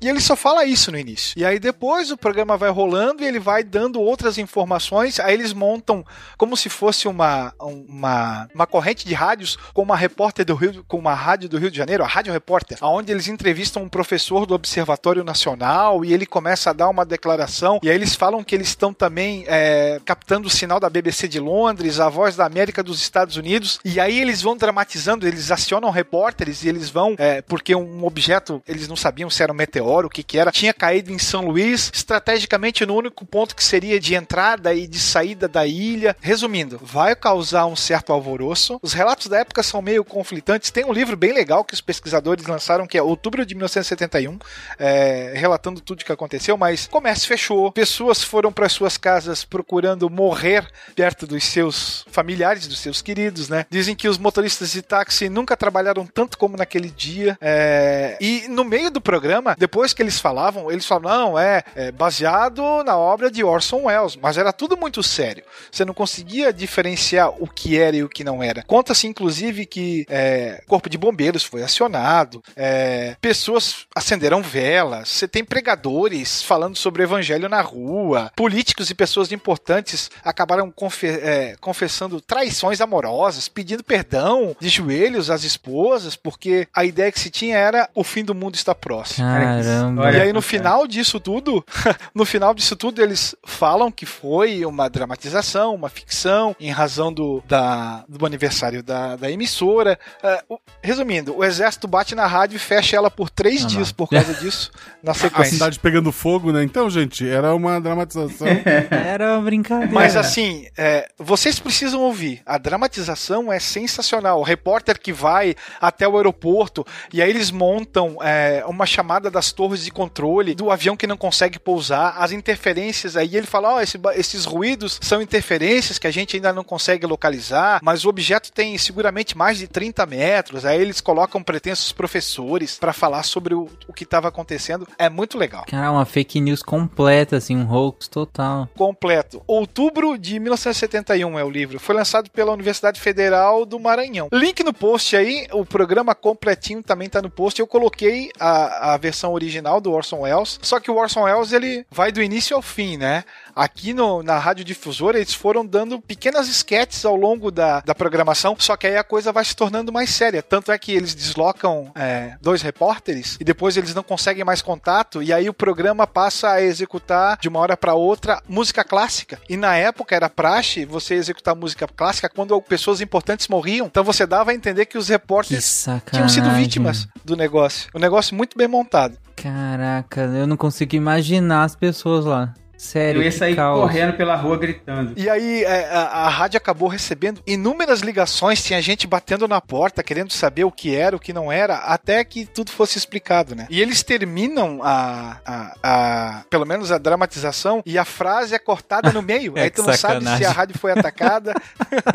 E ele só fala isso no início. E aí depois o programa vai rolando e ele vai dando outras informações. Aí eles montam como se fosse uma, uma, uma corrente de rádios com uma repórter do Rio, com uma rádio do Rio de Janeiro, a Rádio Repórter, onde eles entrevistam um professor do Observatório Nacional e ele começa a dar uma declaração. E aí eles falam que eles estão também é, captando o sinal da BBC de Londres, a voz da América dos Estados Unidos. E aí eles vão dramatizando, eles acionam repórteres eles vão, é, porque um objeto, eles não sabiam se era um meteoro, o que que era, tinha caído em São Luís, estrategicamente no único ponto que seria de entrada e de saída da ilha. Resumindo, vai causar um certo alvoroço. Os relatos da época são meio conflitantes. Tem um livro bem legal que os pesquisadores lançaram, que é Outubro de 1971, é, relatando tudo o que aconteceu, mas comércio fechou, pessoas foram para suas casas procurando morrer perto dos seus familiares, dos seus queridos, né? Dizem que os motoristas de táxi nunca trabalharam tanto naquele dia. é, E no meio do programa, depois que eles falavam, eles falavam, não, é, é baseado na obra de Orson Welles, mas era tudo muito sério. Você não conseguia diferenciar o que era e o que não era. Conta-se, inclusive, que é, corpo de bombeiros foi acionado, é, pessoas acenderam velas, você tem pregadores falando sobre o evangelho na rua, políticos e pessoas importantes acabaram confe- é, confessando traições amorosas, pedindo perdão de joelhos às esposas, porque a ideia que se tinha era o fim do mundo está próximo. Caramba. E aí no final disso tudo, no final disso tudo eles falam que foi uma dramatização, uma ficção, em razão do, da, do aniversário da, da emissora. É, resumindo, o exército bate na rádio e fecha ela por três dias por causa disso, na A sequência. cidade pegando fogo, né? Então, gente, era uma dramatização. Era uma brincadeira. Mas assim, é, vocês precisam ouvir. A dramatização é sensacional. O repórter que vai até o aeroporto e aí eles montam é, uma chamada das torres de controle do avião que não consegue pousar, as interferências aí ele fala, ó, oh, esse, esses ruídos são interferências que a gente ainda não consegue localizar, mas o objeto tem seguramente mais de 30 metros, aí eles colocam pretensos professores para falar sobre o, o que estava acontecendo, é muito legal. Cara, uma fake news completa, assim, um hoax total. Completo. Outubro de 1971 é o livro, foi lançado pela Universidade Federal do Maranhão. Link no post aí, o programa completinho também tá no post, eu coloquei a, a versão original do Orson Welles, só que o Orson Welles ele vai do início ao fim, né? Aqui no, na Rádio Difusora, eles foram dando pequenas esquetes ao longo da, da programação, só que aí a coisa vai se tornando mais séria. Tanto é que eles deslocam é, dois repórteres e depois eles não conseguem mais contato, e aí o programa passa a executar de uma hora para outra música clássica. E na época era praxe você executar música clássica quando pessoas importantes morriam. Então você dava a entender que os repórteres que tinham sido vítimas do negócio. Um negócio muito bem montado. Caraca, eu não consigo imaginar as pessoas lá. Sério, Eu ia sair caos. correndo pela rua gritando. E aí é, a, a, rádio acabou recebendo inúmeras ligações, tinha gente batendo na porta, querendo saber o que era, o que não era, até que tudo fosse explicado, né? E eles terminam a, a, a pelo menos a dramatização e a frase é cortada no meio. é aí tu não sabe se a rádio foi atacada.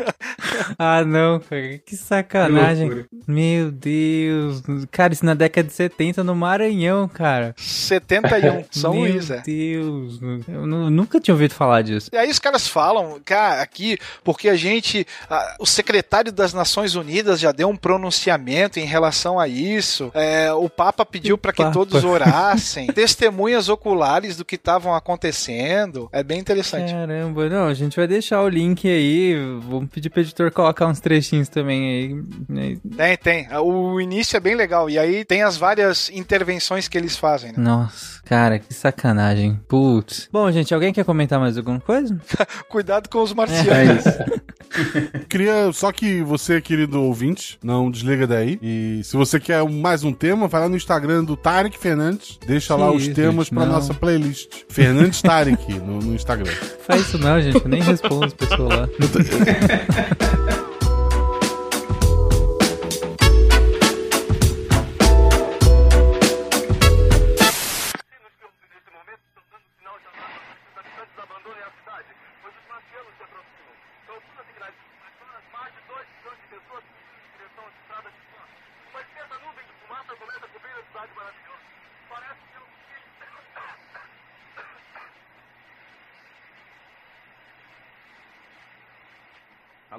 ah, não, cara, que sacanagem. Que Meu Deus. Cara, isso na década de 70 no Maranhão, cara. 71, São Meu Luís, é. Deus. Eu nunca tinha ouvido falar disso. E aí os caras falam, cara, aqui, porque a gente. A, o secretário das Nações Unidas já deu um pronunciamento em relação a isso. É, o Papa pediu para que Papa. todos orassem. testemunhas oculares do que estavam acontecendo. É bem interessante. Caramba, não, a gente vai deixar o link aí. Vamos pedir pro editor colocar uns trechinhos também aí. Tem, tem. O início é bem legal. E aí tem as várias intervenções que eles fazem, né? Nossa, cara, que sacanagem. Putz. Bom, gente, alguém quer comentar mais alguma coisa? Cuidado com os marcianos. É Queria só que você, querido ouvinte, não desliga daí. E se você quer mais um tema, vai lá no Instagram do Tarek Fernandes. Deixa Que lá os isso, temas gente, pra não. nossa playlist. Fernandes Tarek no, no Instagram. Faz isso não, gente. Eu nem respondo as pessoas lá.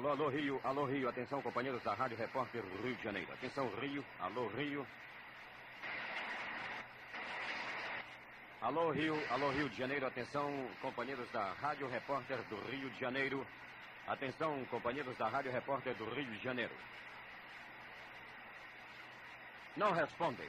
Alô, alô, Rio, alô, Rio, atenção, companheiros da Rádio Repórter Rio de Janeiro. Atenção, Rio, alô, Rio. Alô, Rio, alô, Rio de Janeiro, atenção, companheiros da Rádio Repórter do Rio de Janeiro. Atenção, companheiros da Rádio Repórter do Rio de Janeiro. Não respondem.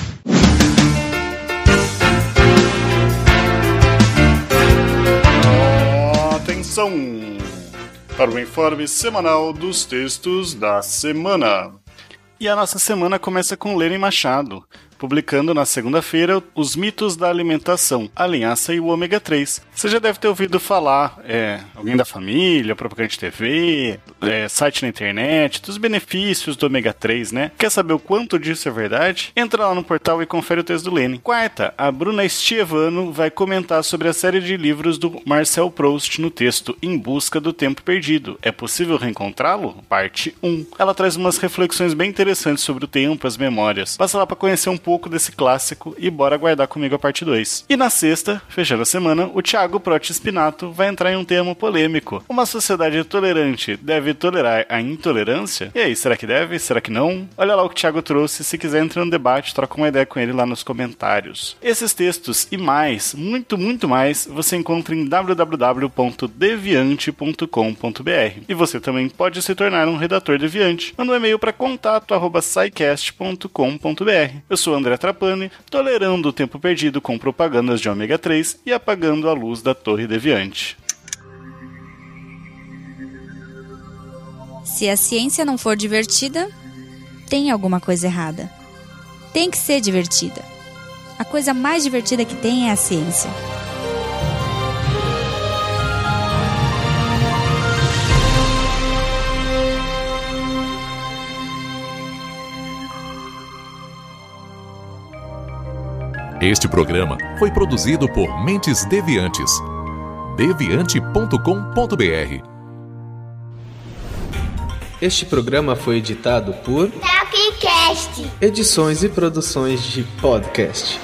Atenção para o informe semanal dos textos da semana. E a nossa semana começa com Lênin Machado, publicando na segunda-feira Os Mitos da Alimentação, a linhaça e o ômega 3. Você já deve ter ouvido falar, é, alguém da família, propaganda TV, é, site na internet, dos benefícios do ômega 3, né? Quer saber o quanto disso é verdade? Entra lá no portal e confere o texto do Lenin. Quarta, a Bruna Stievano vai comentar sobre a série de livros do Marcel Proust no texto Em Busca do Tempo Perdido. É possível reencontrá-lo? Parte 1. Ela traz umas reflexões bem interessantes sobre o tempo, as memórias. Passa lá para conhecer um pouco pouco desse clássico e bora aguardar comigo a parte 2. E na sexta, fechando a semana, o Thiago Proti Spinato vai entrar em um termo polêmico. Uma sociedade tolerante deve tolerar a intolerância? E aí, será que deve? Será que não? Olha lá o que o Thiago trouxe. Se quiser, entra no debate, troca uma ideia com ele lá nos comentários. Esses textos e mais, muito, muito mais, você encontra em www.deviante.com.br. E você também pode se tornar um redator deviante. Manda um e-mail para contato@saicast.com.br. Eu sou André Trapani, tolerando o tempo perdido com propagandas de ômega 3 e apagando a luz da Torre Deviante. Se a ciência não for divertida, tem alguma coisa errada. Tem que ser divertida. A coisa mais divertida que tem é a ciência. Este programa foi produzido por Mentes Deviantes. deviante.com.br Este programa foi editado por Talkcast. Edições e Produções de Podcast.